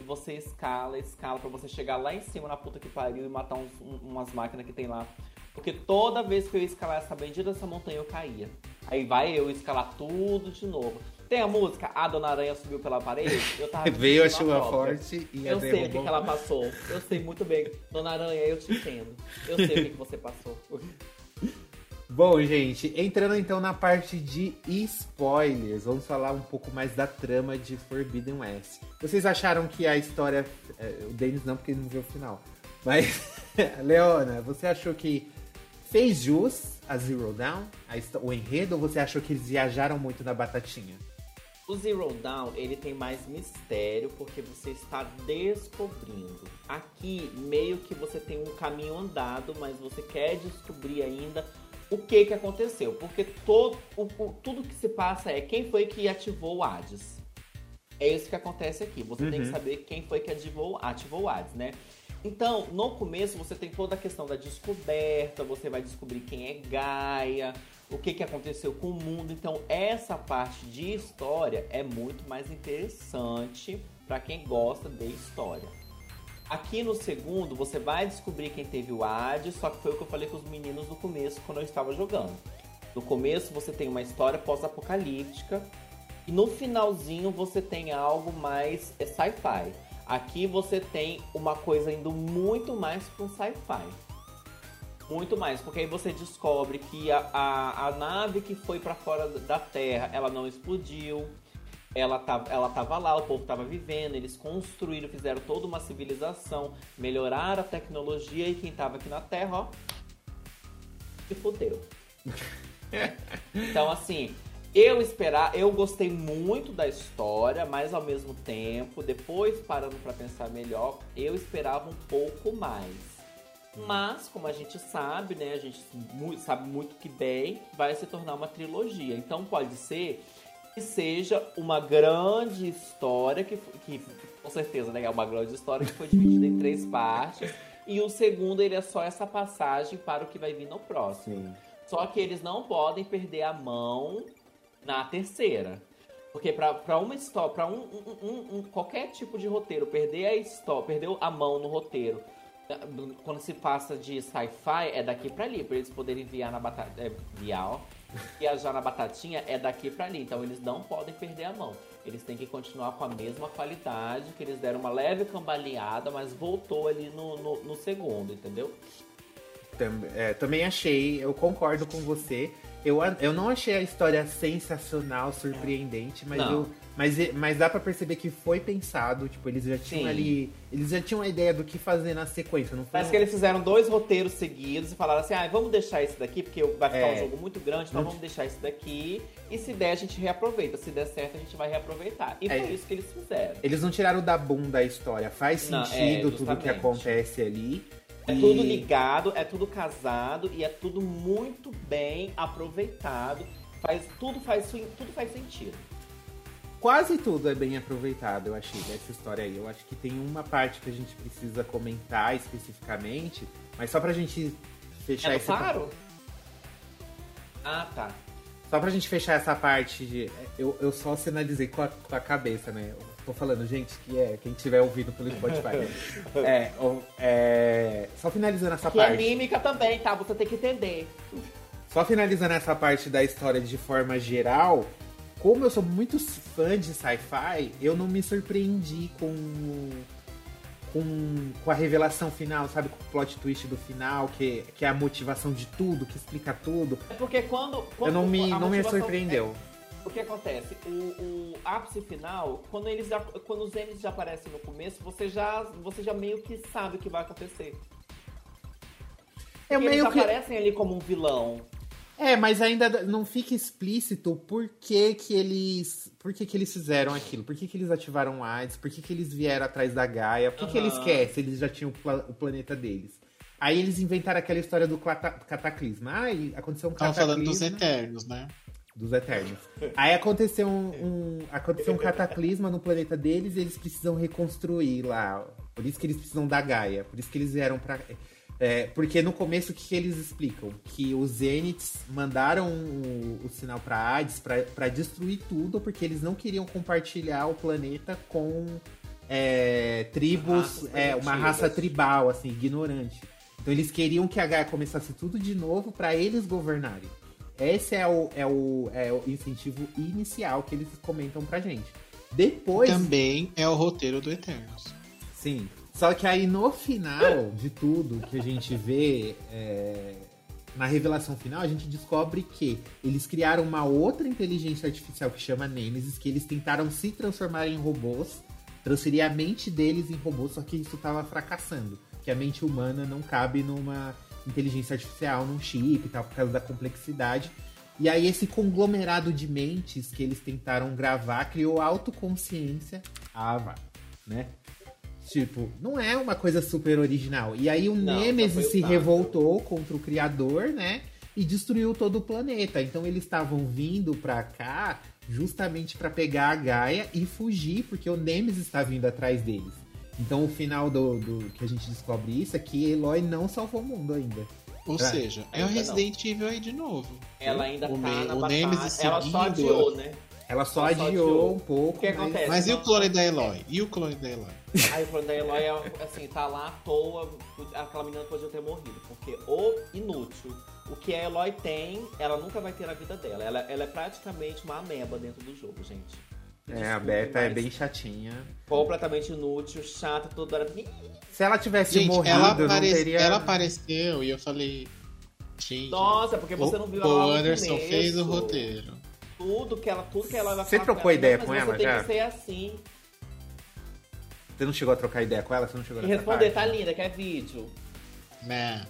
E você escala, escala pra você chegar lá em cima na puta que pariu e matar uns- um- umas máquinas que tem lá. Porque toda vez que eu ia escalar essa bendita dessa montanha eu caía. Aí vai eu escalar tudo de novo. Tem a música A Dona Aranha Subiu pela Parede? Eu tava Veio a chuva forte e a Eu sei o que, derrubou. que ela passou. Eu sei muito bem. Dona Aranha, eu te entendo. Eu sei o que, que você passou. Bom, gente, entrando então na parte de spoilers, vamos falar um pouco mais da trama de Forbidden West. Vocês acharam que a história. é, O Denis não, porque ele não viu o final. Mas, Leona, você achou que fez jus a Zero Dawn, a o enredo, ou você achou que eles viajaram muito na batatinha? O Zero Dawn, ele tem mais mistério porque você está descobrindo. Aqui, meio que você tem um caminho andado, mas você quer descobrir ainda o que que aconteceu. Porque todo, o, o- tudo que se passa é quem foi que ativou o Hades. É isso que acontece aqui. Você tem que Uhum. saber quem foi que ativou, ativou o Hades, né? Então, no começo você tem toda a questão da descoberta, você vai descobrir quem é Gaia, o que, que aconteceu com o mundo. Então, essa parte de história é muito mais interessante para quem gosta de história. Aqui no segundo, você vai descobrir quem teve o Hades, só que foi o que eu falei com os meninos no começo, quando eu estava jogando. No começo você tem uma história pós-apocalíptica e no finalzinho você tem algo mais é, sci-fi. Aqui você tem uma coisa indo muito mais um sci-fi. Muito mais, porque aí você descobre que a, a, a nave que foi para fora da Terra, ela não explodiu. Ela tava, ela tava lá, o povo tava vivendo, eles construíram, fizeram toda uma civilização, melhoraram a tecnologia e quem tava aqui na Terra, ó, se fudeu. então, assim, eu esperar, eu gostei muito da história, mas ao mesmo tempo, depois parando para pensar melhor, eu esperava um pouco mais. Mas, como a gente sabe, né, a gente sabe muito que bem, vai se tornar uma trilogia. Então pode ser que seja uma grande história, que, que com certeza né, é uma grande história que foi dividida em três partes. E o segundo, ele é só essa passagem para o que vai vir no próximo. Sim. Só que eles não podem perder a mão na terceira. Porque para uma história, para um, um, um, qualquer tipo de roteiro, perder a história, perder a mão no roteiro, quando se passa de sci-fi, é daqui para ali, para eles poderem enviar na batata, é, enviar, ó, viajar na batatinha é daqui para ali. Então eles não podem perder a mão. Eles têm que continuar com a mesma qualidade, que eles deram uma leve cambaleada, mas voltou ali no, no, no segundo, entendeu? É, também achei, eu concordo com você. Eu, eu não achei a história sensacional, surpreendente, mas, eu, mas, mas dá para perceber que foi pensado. Tipo, eles já tinham Sim. ali. Eles já tinham a ideia do que fazer na sequência, não foi? Parece um... que eles fizeram dois roteiros seguidos e falaram assim: ah, vamos deixar esse daqui, porque vai ficar é. um jogo muito grande, então vamos deixar esse daqui. E se der, a gente reaproveita. Se der certo, a gente vai reaproveitar. E é. foi isso que eles fizeram. Eles não tiraram da bunda a história. Faz sentido não, é, tudo que acontece ali. É e... tudo ligado, é tudo casado e é tudo muito bem aproveitado. Faz, tudo, faz, tudo faz sentido. Quase tudo é bem aproveitado, eu achei, dessa história aí. Eu acho que tem uma parte que a gente precisa comentar especificamente, mas só pra gente fechar é esse. Claro? Ah, tá. Só pra gente fechar essa parte de. Eu, eu só sinalizei com a, com a cabeça, né? Tô falando, gente, que é quem tiver ouvido pelo Spotify. é, é, só finalizando essa que parte. Que é mímica também, tá? Você tem que entender. Só finalizando essa parte da história de forma geral, como eu sou muito fã de sci-fi, eu não me surpreendi com, com, com a revelação final, sabe? Com o plot twist do final, que, que é a motivação de tudo, que explica tudo. É porque quando. quando eu não me, não me surpreendeu. É o que acontece? O, o, ápice final, quando eles já, quando os M's já aparecem no começo, você já, você já meio que sabe o que vai acontecer. É meio eles que... aparecem ali como um vilão. É, mas ainda não fica explícito por que, que eles. Por que, que eles fizeram aquilo? Por que, que eles ativaram o AIDS? Por que, que eles vieram atrás da Gaia? Por que, uhum. que eles querem se eles já tinham o planeta deles? Aí eles inventaram aquela história do cataclisma. Ah, aconteceu um cataclisma. Estão falando dos Eternos, né? dos Eternos. Aí aconteceu um, um, aconteceu um cataclisma no planeta deles e eles precisam reconstruir lá. Por isso que eles precisam da Gaia. Por isso que eles vieram pra. É, porque no começo o que, que, eles explicam? Que os Zeniths mandaram o, o sinal para Hades para destruir tudo, porque eles não queriam compartilhar o planeta com é, tribos, é, uma raça tribal, assim, ignorante. Então eles queriam que a Gaia começasse tudo de novo para eles governarem. Esse é o, é, o, é o incentivo inicial que eles comentam pra gente. Depois. Também é o roteiro do Eternos. Sim. Só que aí no final de tudo que a gente vê. É, na revelação final, a gente descobre que eles criaram uma outra inteligência artificial que chama Nemesis, que eles tentaram se transformar em robôs, transferir a mente deles em robôs, só que isso estava fracassando. Que a mente humana não cabe numa inteligência artificial num chip e tal, por causa da complexidade. E aí esse conglomerado de mentes que eles tentaram gravar criou autoconsciência. Ah, vai, né? Tipo, não é uma coisa super original. E aí o não, Nemesis se revoltou contra o criador, né? E destruiu todo o planeta. Então eles estavam vindo pra cá justamente para pegar a Gaia e fugir, porque o Nemesis está vindo atrás deles. Então o final do, do, que a gente descobre isso é que Eloy não salvou o mundo ainda. Ou é. seja, é o Resident não. Evil aí de novo. Ela ainda o tá na o Nemesis ela só adiou, né? Ela só Ela só adiou adiou. um pouco. O que mas- acontece? Mas e o clone da Eloy? E o clone da Eloy? Aí o plano da Eloy é assim, tá lá à toa, aquela menina podia ter morrido. Porque o inútil, o que a Eloy tem, ela nunca vai ter na vida dela. Ela, ela é praticamente uma ameba dentro do jogo, gente. É, a Beta é bem chatinha. Completamente inútil, chata, toda hora. Se ela tivesse Gente, morrido, ela, não teria. ela apareceu e eu falei. Gente, Nossa, porque você o- não viu o Anderson fez o roteiro. Tudo que ela, tudo que ela vai Você trocou ela, ideia "Não, com ela você tem já? que ser assim. Você não chegou a trocar ideia com ela? Você não chegou E nessa responder, parte? tá linda, quer vídeo. Né?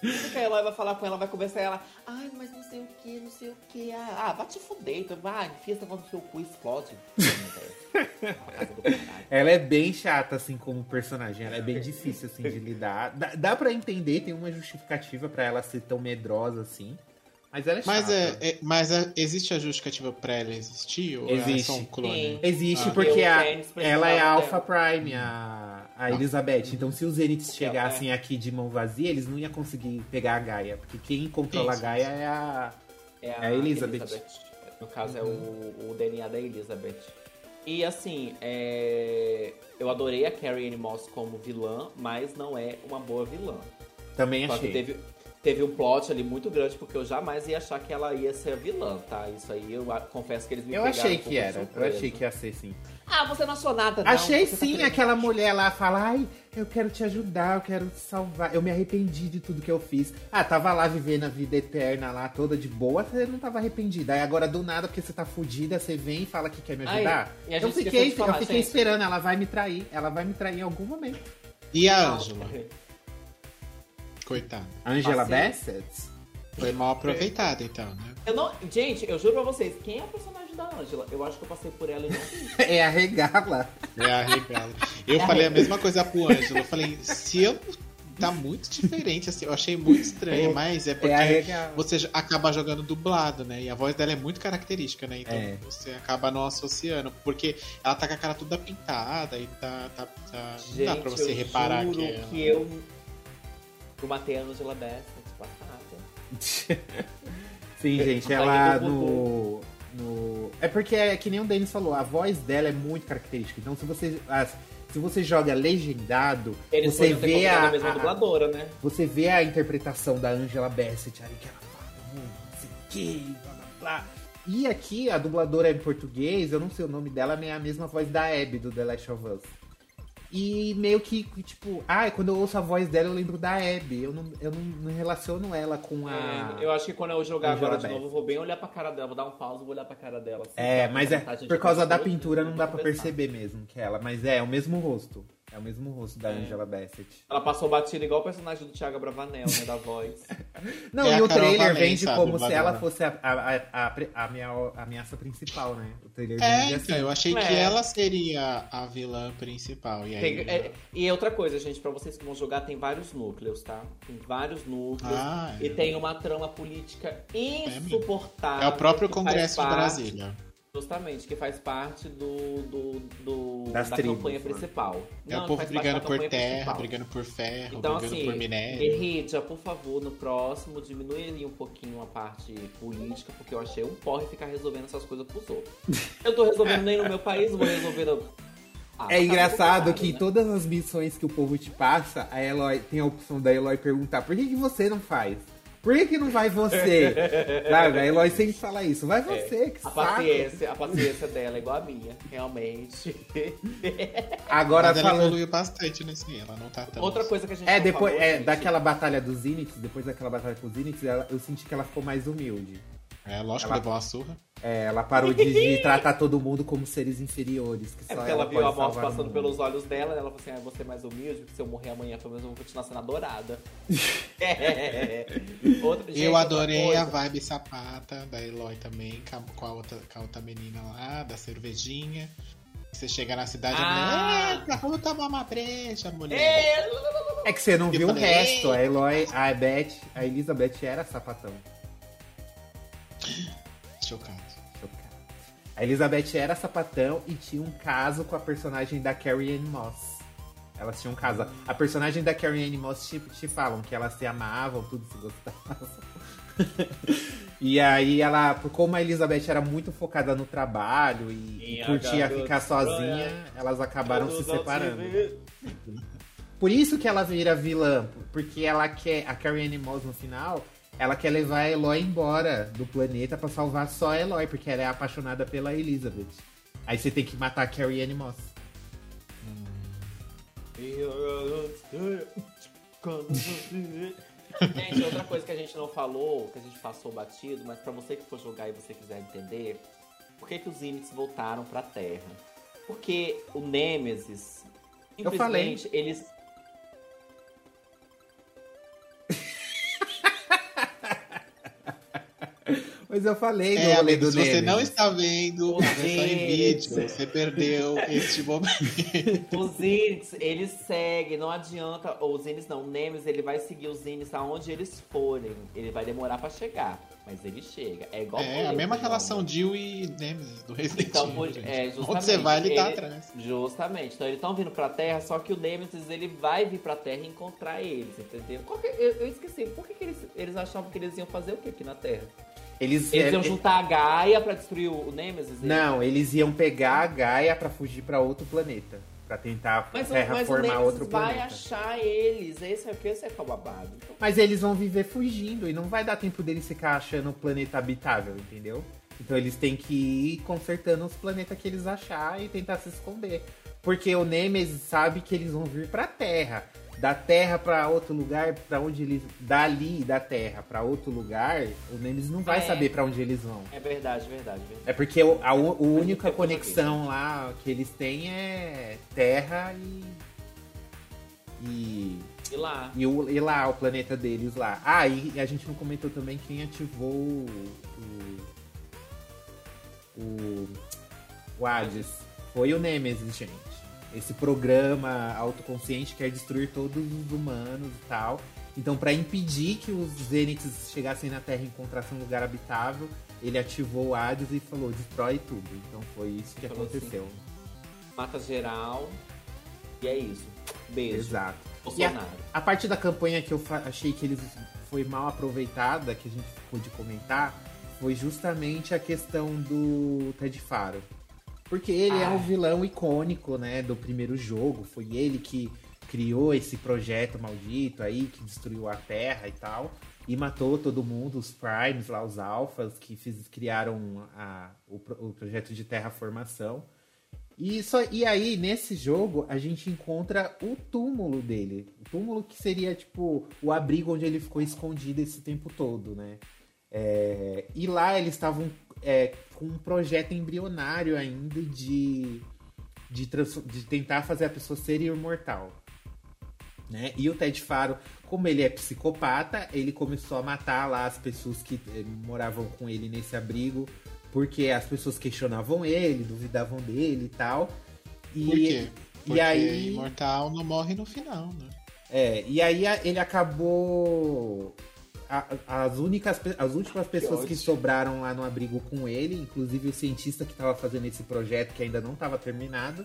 Tudo que a Eloy vai falar com ela, vai conversar ela. Ai, mas não sei o que, não sei o que. Ah, ah, vai te fuder, então vai, enfia essa no seu cu e explode. Ela é bem chata, assim, como personagem. Ela é bem difícil, assim, de lidar. Dá, dá pra entender, tem uma justificativa pra ela ser tão medrosa, assim. Mas ela é chata. Mas, é, é- mas é- existe a justificativa pra ela existir? Ou ela é Existe. só um clone? Sim. Existe Ah. porque a, ela é a. Alpha Prime, a, a Elizabeth. Então, se os Zeniths chegassem aqui de mão vazia, eles não iam conseguir pegar a Gaia. Porque quem controla a Gaia é a. É É a Elizabeth. No caso, é o, o DNA da Elizabeth. E assim, é... eu adorei a Carrie Ann Moss como vilã, mas não é uma boa vilã. Também Só que achei. teve, teve um plot ali muito grande, porque eu jamais ia achar que ela ia ser a vilã, tá? Isso aí eu confesso que eles me Eu pegaram achei um que era. Eu surpresa. achei que ia ser sim. Ah, você não achou nada, não. Achei Você tá sim, querendo- aquela mulher lá fala, ai, eu quero te ajudar, eu quero te salvar. Eu me arrependi de tudo que eu fiz. Ah, tava lá vivendo a vida eterna lá, toda de boa, você não tava arrependida. Aí agora do nada, porque você tá fudida, você vem e fala que quer me Ai, ajudar. e a eu fiquei, falar, eu fiquei gente. esperando, ela vai me trair. Ela vai me trair em algum momento. E a Ângela? Coitada. Angela. Bassett? Foi mal aproveitada, então, né? Eu não, gente, eu juro pra vocês, quem é a personagem da Angela? Eu acho que eu passei por ela e não vi. É a regala. É a regala. Eu falei a mesma coisa pro Ângelo. Eu falei, se eu. Tá muito diferente, assim. Eu achei muito estranho, mas é porque É a regala. você acaba jogando dublado, né? E a voz dela é muito característica, né? Então É. você acaba não associando. Porque ela tá com a cara toda pintada e tá. tá, tá- não dá pra você eu reparar juro que é. que eu. Matei a Angela passada. Sim, gente, ela no, no. É porque é que nem o Denis falou, a voz dela é muito característica. Então, se você, as- se você joga legendado, Eles você vê a, a dubladora, né? você vê a interpretação da Angela Bassett ali, que ela fala, "Hum, não sei o que, blá blá blá. E aqui, a dubladora em português, eu não sei o nome dela, mas é a mesma voz da Abby do The Last of Us. E meio que, tipo, ah, quando eu ouço a voz dela, eu lembro da Abby. Eu não, eu não, não relaciono ela com a. É, eu acho que quando eu jogar agora de novo, eu vou bem olhar pra cara dela, vou dar um pause e vou olhar pra cara dela. assim, É, mas é por causa da pintura não dá pra Conversar. perceber mesmo que ela, mas é, é o mesmo rosto. É o mesmo rosto da É. Angela Bassett. Ela passou batida igual o personagem do Thiago Bravanel, né, da voz. Não, É e o trailer Valença, vende como se ela fosse a, a, a, a, a minha a ameaça principal, né? O trailer É, vende então, assim. eu achei que É. ela seria a vilã principal. E aí. Tem- é, e outra coisa, gente, pra vocês que vão jogar, tem vários núcleos, tá? Tem vários núcleos. Ah, é. E tem uma trama política insuportável. É o próprio que Congresso de parte- Brasília. Justamente, que faz parte do, do, do- Das da tribos, campanha né? principal. É Não, o povo brigando por terra, principal. brigando por ferro, Então, brigando assim, por minério. Guerrilla, por favor, no próximo, diminui ali um pouquinho a parte política, porque eu achei um porre ficar resolvendo essas coisas pros outros. Eu tô resolvendo nem no meu país, vou resolver no... Ah, É tá engraçado que né? todas as missões que o povo te passa, a Eloy tem a opção da Eloy perguntar por que, que você não faz? Por que, que não vai você? Sabe? A Eloy sempre fala isso. Vai você, que É. A saco. paciência, a paciência dela é igual a minha, realmente. Agora Mas ela falando. evoluiu bastante nesse ela não tá tão. Outra coisa que a gente É, depois falou, é, gente, daquela batalha dos Zeniths, depois daquela batalha com os ela- eu senti que ela ficou mais humilde. É, lógico, Ela- levou uma surra. É, ela parou de, de tratar todo mundo como seres inferiores. Que É só porque ela viu pode a morte passando pelos olhos dela, e ela falou assim: ah, vou ser mais humilde, porque se eu morrer amanhã, pelo menos eu vou continuar sendo adorada. É. Outra- gente, eu adorei a vibe sapata da Eloy também, com a, com a outra, com a outra menina lá, da cervejinha. Você chega na cidade Ah. e vamos tomar uma breja, mulher. É, É que você não Eu viu falei, o resto. A. Eloy, a Beth, a Elizabeth era sapatão. Chocado. Chocado. A Elizabeth era sapatão e tinha um caso com a personagem da Carrie Ann Moss. Elas tinham um caso. A personagem da Carrie Ann Moss te, te falam que elas se amavam, tudo se gostavam. e aí ela, como a Elizabeth era muito focada no trabalho e, e curtia ficar sozinha, elas acabaram se separando. Por isso que ela vira vilã, porque ela quer, a Carrie Ann Moss no final, ela quer levar a Eloy embora do planeta para salvar só a Eloy, porque ela é apaixonada pela Elizabeth. Aí você tem que matar a Carrie Ann Moss. Gente, outra coisa que a gente não falou, que a gente passou batido, mas para você que for jogar e você quiser entender, por que, que os Inits voltaram pra Terra? Porque o Nemesis, simplesmente, eles Mas eu falei é, amigo, se você não está vendo a versão em vídeo, você perdeu este momento. Os Zines, eles seguem, não adianta. Ou os Zines não, o Nemes, ele vai seguir os Zines aonde eles forem. Ele vai demorar pra chegar. Mas ele chega. É igual É, a mesma relação Jill e Nemesis do Resident então, Evil. Então, é, Onde você vai, ele, tá ele tá atrás. Justamente. Então eles estão vindo pra Terra, só que o Nemesis ele vai vir pra Terra e encontrar eles, entendeu? Que, eu, eu, esqueci, por que, que eles, eles achavam que eles iam fazer o que aqui na Terra? Eles, eles iam é, juntar a Gaia pra destruir o Nemesis? Não, eles iam pegar a Gaia pra fugir pra outro planeta. Pra tentar mas, terraformar mas outro vai planeta. vai achar eles. Esse é, esse é que é o babado. Mas eles vão viver fugindo e não vai dar tempo deles ficar achando o planeta habitável, entendeu? Então eles têm que ir consertando os planetas que eles achar e tentar se esconder. Porque o Nemesis sabe que eles vão vir pra Terra da Terra para outro lugar, para onde eles dali da Terra para outro lugar, o Nemesis não vai é. saber para onde eles vão. É verdade, verdade, verdade. É porque o, a, a única conexão lá que eles têm é Terra e e e lá. E, o, e lá, o planeta deles lá. Ah, e a gente não comentou também quem ativou o. O, o Hades. Foi o Nemesis, gente esse programa autoconsciente quer destruir todos os humanos e tal. Então, para impedir que os Zeniths chegassem na Terra e encontrassem um lugar habitável, ele ativou o Hades e falou: destrói tudo. Então, foi isso que falou aconteceu. Assim, Mata geral. E é isso. Beijo. Exato. E a, a, parte da campanha que eu achei que eles foi mal aproveitada, que a gente ficou de comentar, foi justamente a questão do Ted Faro. Porque ele ah. é um vilão icônico, né, do primeiro jogo. Foi ele que criou esse projeto maldito aí, que destruiu a Terra e tal. E matou todo mundo, os Primes lá, os Alphas, que fiz, criaram a, o, o projeto de terraformação. E, só, e aí, nesse jogo, a gente encontra o túmulo dele. O túmulo que seria, tipo, o abrigo onde ele ficou escondido esse tempo todo, né? É, e lá eles estavam é, com um projeto embrionário ainda de, de, de, tentar fazer a pessoa ser imortal. Né? E o Ted Faro, como ele é psicopata, ele começou a matar lá as pessoas que eh, moravam com ele nesse abrigo, porque as pessoas questionavam ele, duvidavam dele e tal. E, Por quê? Porque e aí, imortal não morre no final, né? É, e aí ele acabou a, as únicas, as últimas pessoas que, que, sobraram lá no abrigo com ele, inclusive o cientista que estava fazendo esse projeto que ainda não estava terminado,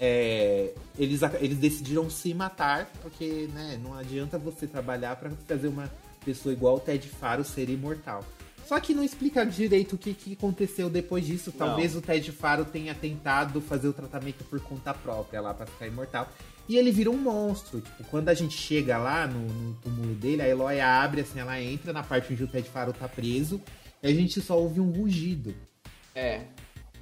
é, eles, eles decidiram se matar, porque né, não adianta você trabalhar para fazer uma pessoa igual o Ted Faro ser imortal. Só que não explica direito o que, que aconteceu depois disso. Talvez não. o Ted Faro tenha tentado fazer o tratamento por conta própria lá para ficar imortal. E ele vira um monstro. Tipo, quando a gente chega lá no, no túmulo dele, a Eloy abre, assim, ela entra na parte onde o Ted Faro tá preso. E a gente só ouve um rugido. É.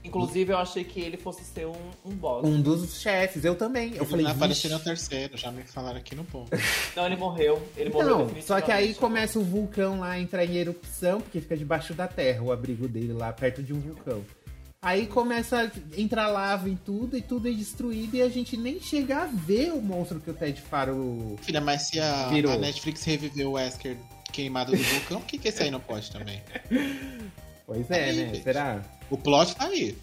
Inclusive, eu achei que ele fosse ser um, um boss. Um dos chefes, eu também. Eu falei, apareceu no terceiro, já me falaram aqui no ponto. Não, ele morreu. Ele morreu Não, só que aí começa o vulcão lá a entrar em erupção, porque fica debaixo da terra o abrigo dele lá, perto de um vulcão. Aí começa a entrar lava em tudo e tudo é destruído e a gente nem chega a ver o monstro que o Ted Faro. Filha, mas se a, a Netflix reviveu o Wesker queimado do vulcão, por que, que esse aí não pode também? Pois é, aí, né? Gente. Será? O plot tá aí.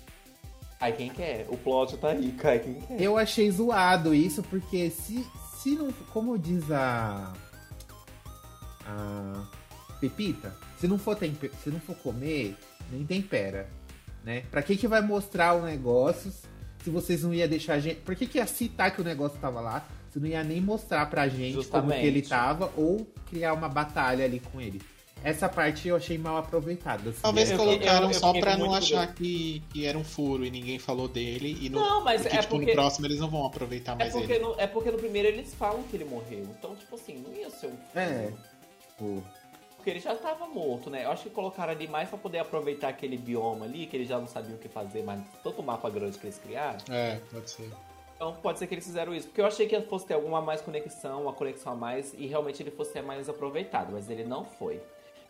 Aí quem quer? O plot tá aí, cai quem quer. Eu achei zoado isso, porque se, se não. Como diz a. A. Pepita, se não for, temper, se não for comer, nem tempera né? Pra que que vai mostrar o negócio se vocês não iam deixar a gente. Por que, que ia citar que o negócio tava lá? Você não ia nem mostrar pra gente como que ele Justamente. tava ou criar uma batalha ali com ele. Essa parte eu achei mal aproveitada. assim. Talvez Eu- eu- colocaram eu só fiquei pra não achar que, que era um furo e ninguém falou dele. E no, Não, mas porque, é tipo, porque- no próximo eles não vão aproveitar É mais porque, ele. no, é porque no primeiro eles falam que ele morreu. Então, tipo assim, não ia ser um. É. Tipo, Porque ele já tava morto, né? Eu acho que colocaram ali mais pra poder aproveitar aquele bioma ali, que eles já não sabiam o que fazer, mas tanto mapa grande que eles criaram. É, pode ser. Então pode ser que eles fizeram isso. Porque eu achei que fosse ter alguma mais conexão, uma conexão a mais, e realmente ele fosse ser mais aproveitado, mas ele não foi.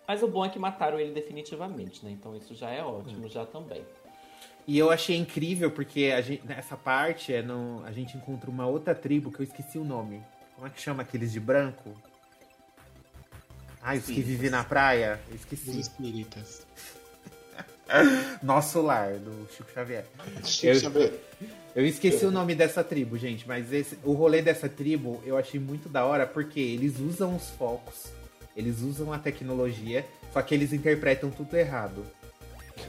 Mas o bom é que mataram ele definitivamente, né? Então isso já é ótimo, já também. E eu achei incrível porque a gente, nessa parte é no, a gente encontra uma outra tribo que eu esqueci o nome. Como é que chama aqueles de branco? Ah, os que vivem na praia? Eu Os esqueci. espíritas. Nosso lar, do Chico Xavier. Chico Eu- Xavier. Eu esqueci o nome dessa tribo, gente, mas esse, o rolê dessa tribo eu achei muito da hora porque eles usam os focos, eles usam a tecnologia, só que eles interpretam tudo errado.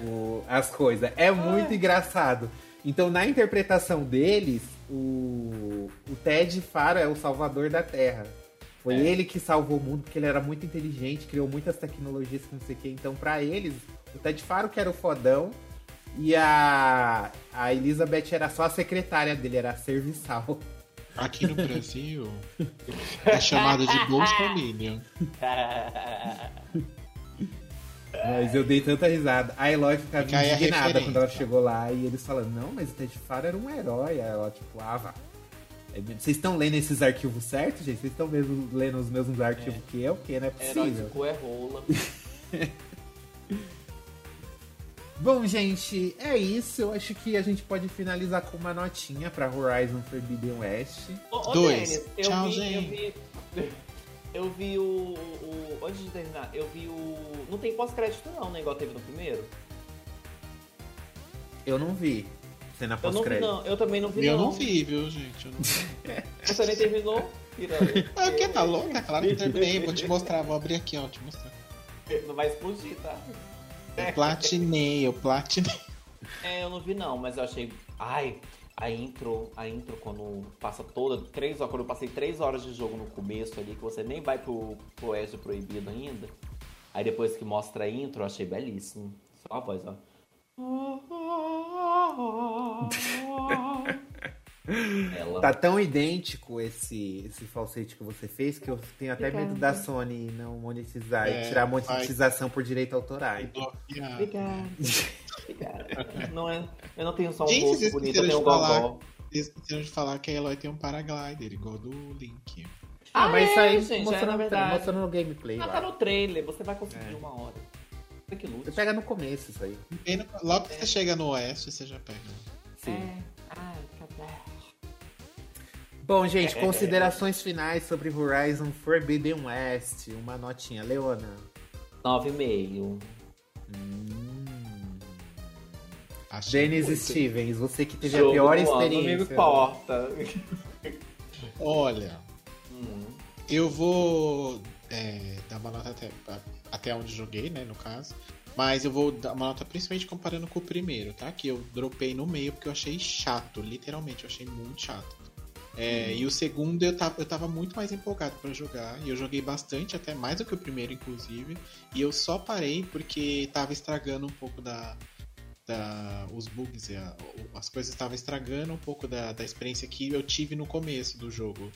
O- as coisas. É muito engraçado. Então, na interpretação deles, o, o Ted Faro é o salvador da Terra. Foi É. ele que salvou o mundo porque ele era muito inteligente, criou muitas tecnologias que não sei o que. Então, pra eles, o Ted Faro que era o fodão e a, a Elizabeth era só a secretária dele, era a serviçal. Aqui no Brasil é chamado de Bolsominion. Mas eu dei tanta risada. A Eloy ficava Fica indignada quando ela chegou lá e eles falando, não, mas o Ted Faro era um herói. Aí ela, tipo, ah, vá. É, Vocês estão lendo esses arquivos certos, gente? Vocês estão mesmo lendo os mesmos arquivos que eu? Porque não é Herói possível. de cu é rola. Bom, gente, é isso. Eu acho que a gente pode finalizar com uma notinha pra Horizon Forbidden West. Ô, ô, Dois. Denis, eu Tchau, vi, gente. Eu vi, eu vi o, o. Antes de terminar, eu vi o. Não tem pós-crédito, não, né? Igual teve no primeiro. Eu não vi cena Eu não vi, pós-crédito. não. Eu também não vi, Eu não. não vi, viu, gente? Eu não vi. Você nem terminou? Piranha. Ah, o que? Tá louca? Claro que terminei. Vou te mostrar, vou abrir aqui, ó. Vou te mostrar. Não vai explodir, tá? Eu platinei, eu platinei. É, eu não vi não, mas eu achei. Ai, a intro, a intro quando passa toda. Três horas, quando eu passei três horas de jogo no começo ali, que você nem vai pro, pro Oeste Proibido ainda. Aí depois que mostra a intro, eu achei belíssimo. Só a voz, ó. Ela. Tá tão idêntico esse, esse falsete que você fez que eu tenho até Obrigada. medo da Sony não monetizar É, e tirar a vai. monetização por direito autoral. Obrigada. Obrigada. Não é, eu não tenho só um Gente, rosto vocês bonito, eu tenho um gogó. Esqueceram de falar que a Eloy tem um paraglider, igual do Link. Ah, mas isso é, aí gente, mostrando, é, na verdade. mostrando no gameplay Ah, lá. tá no trailer, você vai conseguir É. uma hora. Você que lute. Você pega no começo isso aí. Logo que você chega no Oeste, você já pega. Sim. É. Ai, cadê? Bom, gente, considerações finais sobre Horizon Forbidden West. Uma notinha. Leona. 9,5. Hum. Dennis muito. Stevens, você que teve Jogo a pior ano, Não me experiência. importa. Olha, Hum. eu vou é, dar uma nota até, até onde joguei, né, no caso. Mas eu vou dar uma nota principalmente comparando com o primeiro, tá? Que eu dropei no meio porque eu achei chato, literalmente, eu achei muito chato. É, E o segundo eu tava, eu tava muito mais empolgado pra jogar. E eu joguei bastante, até mais do que o primeiro, inclusive. E eu só parei porque tava estragando um pouco da. da os bugs, a- as coisas estavam estragando um pouco da, da experiência que eu tive no começo do jogo.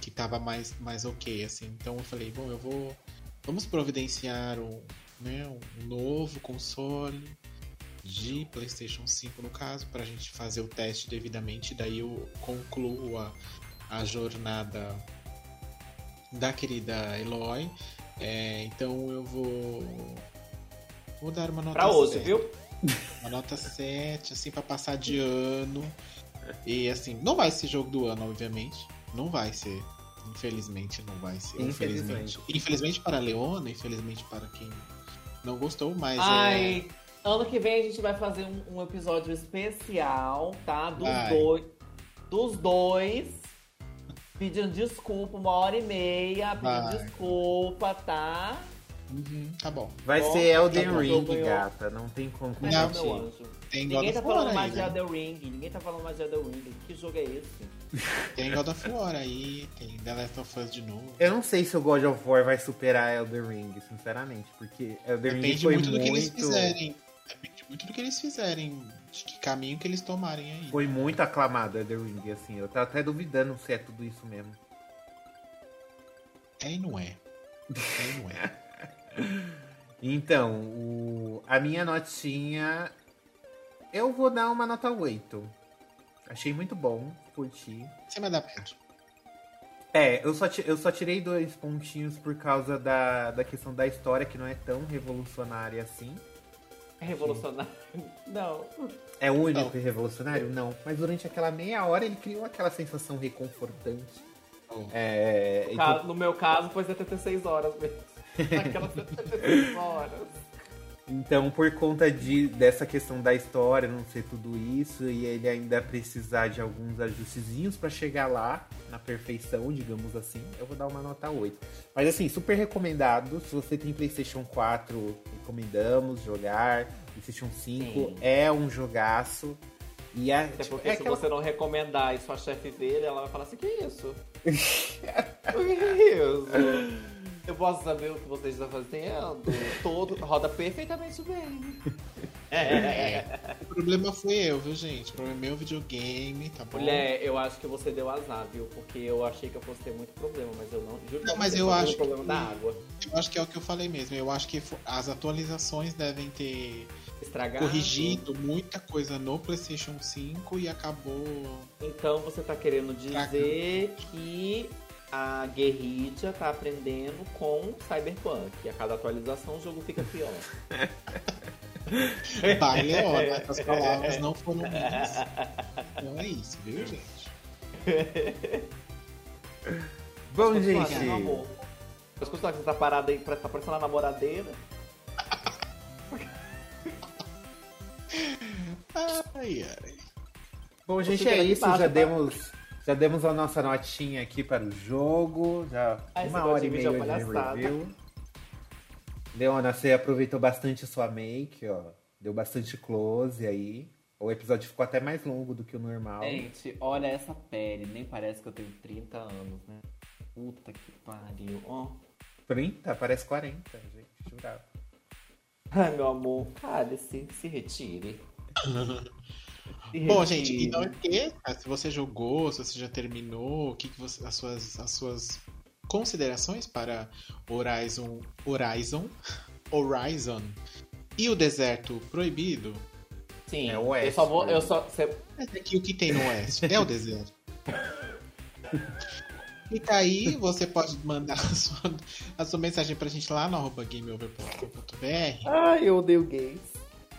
Que tava mais, mais ok, assim. Então eu falei, bom, eu vou. Vamos providenciar um, né, um novo console de PlayStation 5 no caso, para a gente fazer o teste devidamente, daí eu concluo a, a jornada da querida Eloy. É, então eu vou vou dar uma nota Pra hoje, 7. viu? Uma nota 7, assim, pra passar de ano. E assim, não vai ser jogo do ano, obviamente. Não vai ser. Infelizmente não vai ser. Infelizmente. Infelizmente. Infelizmente para a Leona, infelizmente para quem não gostou, mas é. Ano que vem a gente vai fazer um, um episódio especial, tá? Dos Vai. dois. Dos dois. Pedindo desculpa, uma hora e meia, pedindo Vai. desculpa, tá? Uhum, tá bom. Vai Bom, ser Elden tá bom, Ring, ganhou. gata. Não tem como Não, meu anjo. Tem God Ninguém of tá War falando aí, mais de né? Elden Ring. Ninguém tá falando mais de Elden Ring. Que jogo é esse? Tem God of War aí, tem The Last of Us de novo. Eu não sei se o God of War vai superar Elden Ring, sinceramente, porque Elden Ring Depende foi muito muito, do que eles fizerem. Muito do que eles fizerem. De que caminho que eles tomarem aí. foi muito aclamado Elden Ring, assim. Eu tava até duvidando se é tudo isso mesmo. É e não é. É e não é. Então, o- a minha notinha. Eu vou dar uma nota 8. Achei muito bom, curti. Cima da média. É, eu só, eu só tirei dois pontinhos por causa da, da questão da história, que não é tão revolucionária assim. É revolucionário? Não. É único Não. e revolucionário? Não. Mas durante aquela meia hora ele criou aquela sensação reconfortante. Oh. É, No então- caso- No meu caso, foi 76 horas mesmo. Aquelas 76 horas. Então, por conta de, dessa questão da história, não ser tudo isso, e ele ainda precisar de alguns ajustezinhos pra chegar lá, na perfeição, digamos assim, eu vou dar uma nota 8. Mas assim, super recomendado. Se você tem PlayStation 4, recomendamos jogar. PlayStation 5 Sim. é um jogaço. E é, Até tipo, porque é se aquela- você não recomendar e sua chefe ver, ela vai falar assim, que isso? que isso? Eu posso saber o que vocês estão fazendo? Todo roda perfeitamente bem. É. O problema foi eu, viu, gente? O problema é meu videogame, tá bom? Mulher, eu acho que você deu azar, viu? Porque eu achei que eu fosse ter muito problema, mas eu não. Juro Não, mas eu acho o problema que- da água. Eu acho que é o que eu falei mesmo. Eu acho que as atualizações devem ter Estragado. corrigido muita coisa no PlayStation 5 e acabou. Então você tá querendo dizer que a guerrilha tá aprendendo com Cyberpunk. E a cada atualização o jogo fica pior. Vai, Leona, as palavras não foram minhas. Então é isso, viu, gente? Bom, Continua, gente. Mas continuar que você tá parada aí, tá parecendo a namoradeira. Ai, ai. Bom, gente, é isso. Já tá? demos, já demos a nossa notinha aqui para o jogo. Já Ah, uma hora e vídeo meia é de review. Leona, você aproveitou bastante sua make, ó. Deu bastante close aí. O episódio ficou até mais longo do que o normal. Gente, olha essa pele. Nem parece que eu tenho 30 anos, né? Puta que pariu. Ó. 30? Parece 40, gente. Jurava. Ai, meu amor, cale-se, se retire. Bom, gente, então é que se você jogou, se você já terminou, o que, que você, as suas as suas considerações para Horizon Horizon Horizon e o deserto proibido? Sim, É o Oeste, eu só vou. Eu só, cê- Mas é que o que tem no oeste é o deserto. E tá aí, você pode mandar a sua, a sua mensagem pra gente lá no arroba gameover.com.br. Ai, eu odeio gays.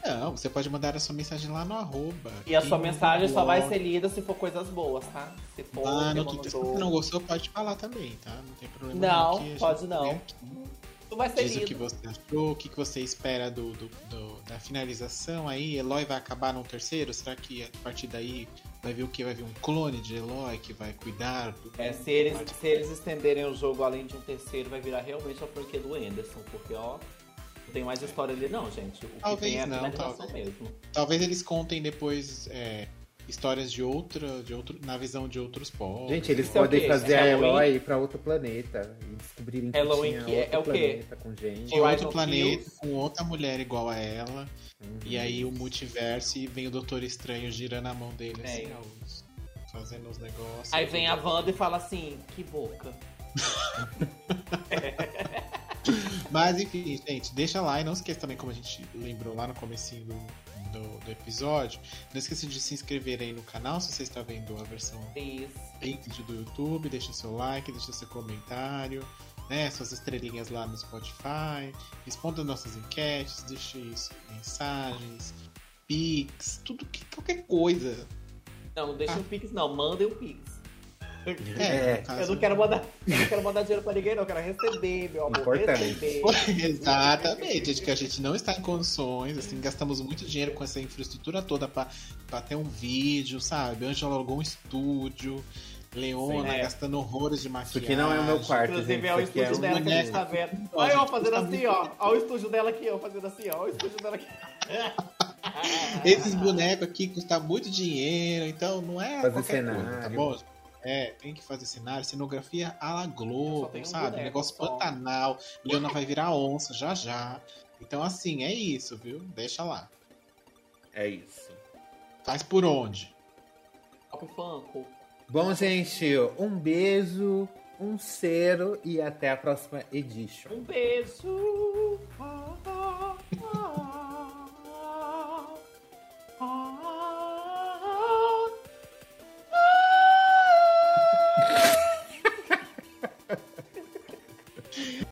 Não, você pode mandar a sua mensagem lá no arroba. E a sua mensagem só vai ser lida se for coisas boas, tá? Se for. Ah, no Twitter. Se mandou- você não gostou, pode falar também, tá? Não tem problema. Não, pode não. Não vai ser Diz o que lido. você achou, o que você espera do, do- do- da finalização aí. Eloy vai acabar no terceiro? Será que a partir daí vai vir o que? Vai vir um clone de Eloy que vai cuidar do. É, se eles, se eles estenderem o jogo além de um terceiro, vai virar realmente a franquia do Anderson, porque ó, tem mais história ali não, gente. O que Talvez tem é a não, talvez. mesmo. Talvez eles contem depois é, histórias de outra, de outro, na visão de outros povos. Gente, eles é podem fazer a Halloween? Eloy ir pra outro planeta e descobrirem que Halloween tinha que é- outro é o quê? planeta com gente. de outro planeta, com outra mulher igual a ela. Uhum. E aí o multiverso e vem o Doutor Estranho girando a mão dele assim, É. os- fazendo os negócios. Aí vem a Wanda e fala assim, que boca. Mas enfim, gente, deixa lá e não esqueça também, como a gente lembrou lá no comecinho do, do, do episódio, não esqueça de se inscrever aí no canal se você está vendo a versão Isso. em vídeo do YouTube, deixa seu like, deixa seu comentário, né, suas estrelinhas lá no Spotify, responda nossas enquetes, deixe isso, mensagens, pics, tudo que qualquer coisa. Não, não deixa Ah. o Pix não, mandem o Pix. É, no caso- Eu não quero mandar, eu não quero mandar dinheiro pra ninguém, não, eu quero receber, meu amor. Importante. Receber. Exatamente, de que a gente não está em condições, assim, gastamos muito dinheiro com essa infraestrutura toda pra pra ter um vídeo, sabe? A Angela alugou um estúdio, Leona Sim, é. gastando horrores de maquiagem. Isso aqui não é o meu quarto, gente. Inclusive, é o é estúdio um dela que a gente tá vendo. Ó, Olha eu gente, fazendo tá assim, ó. Olha o estúdio dela aqui, ó. Fazendo assim, ó. Olha o estúdio dela aqui. Esses bonecos aqui custam muito dinheiro, então não é Fazer qualquer coisa, tá cenário. bom? É, tem que fazer cenário, cenografia à la Globo, um sabe? boneco Negócio só. pantanal. Leona vai virar onça já já. Então, assim, é isso, viu? Deixa lá. É isso. Faz por onde? Pop Funko. Bom, gente, um beijo, um cheiro e até a próxima edition. Um beijo.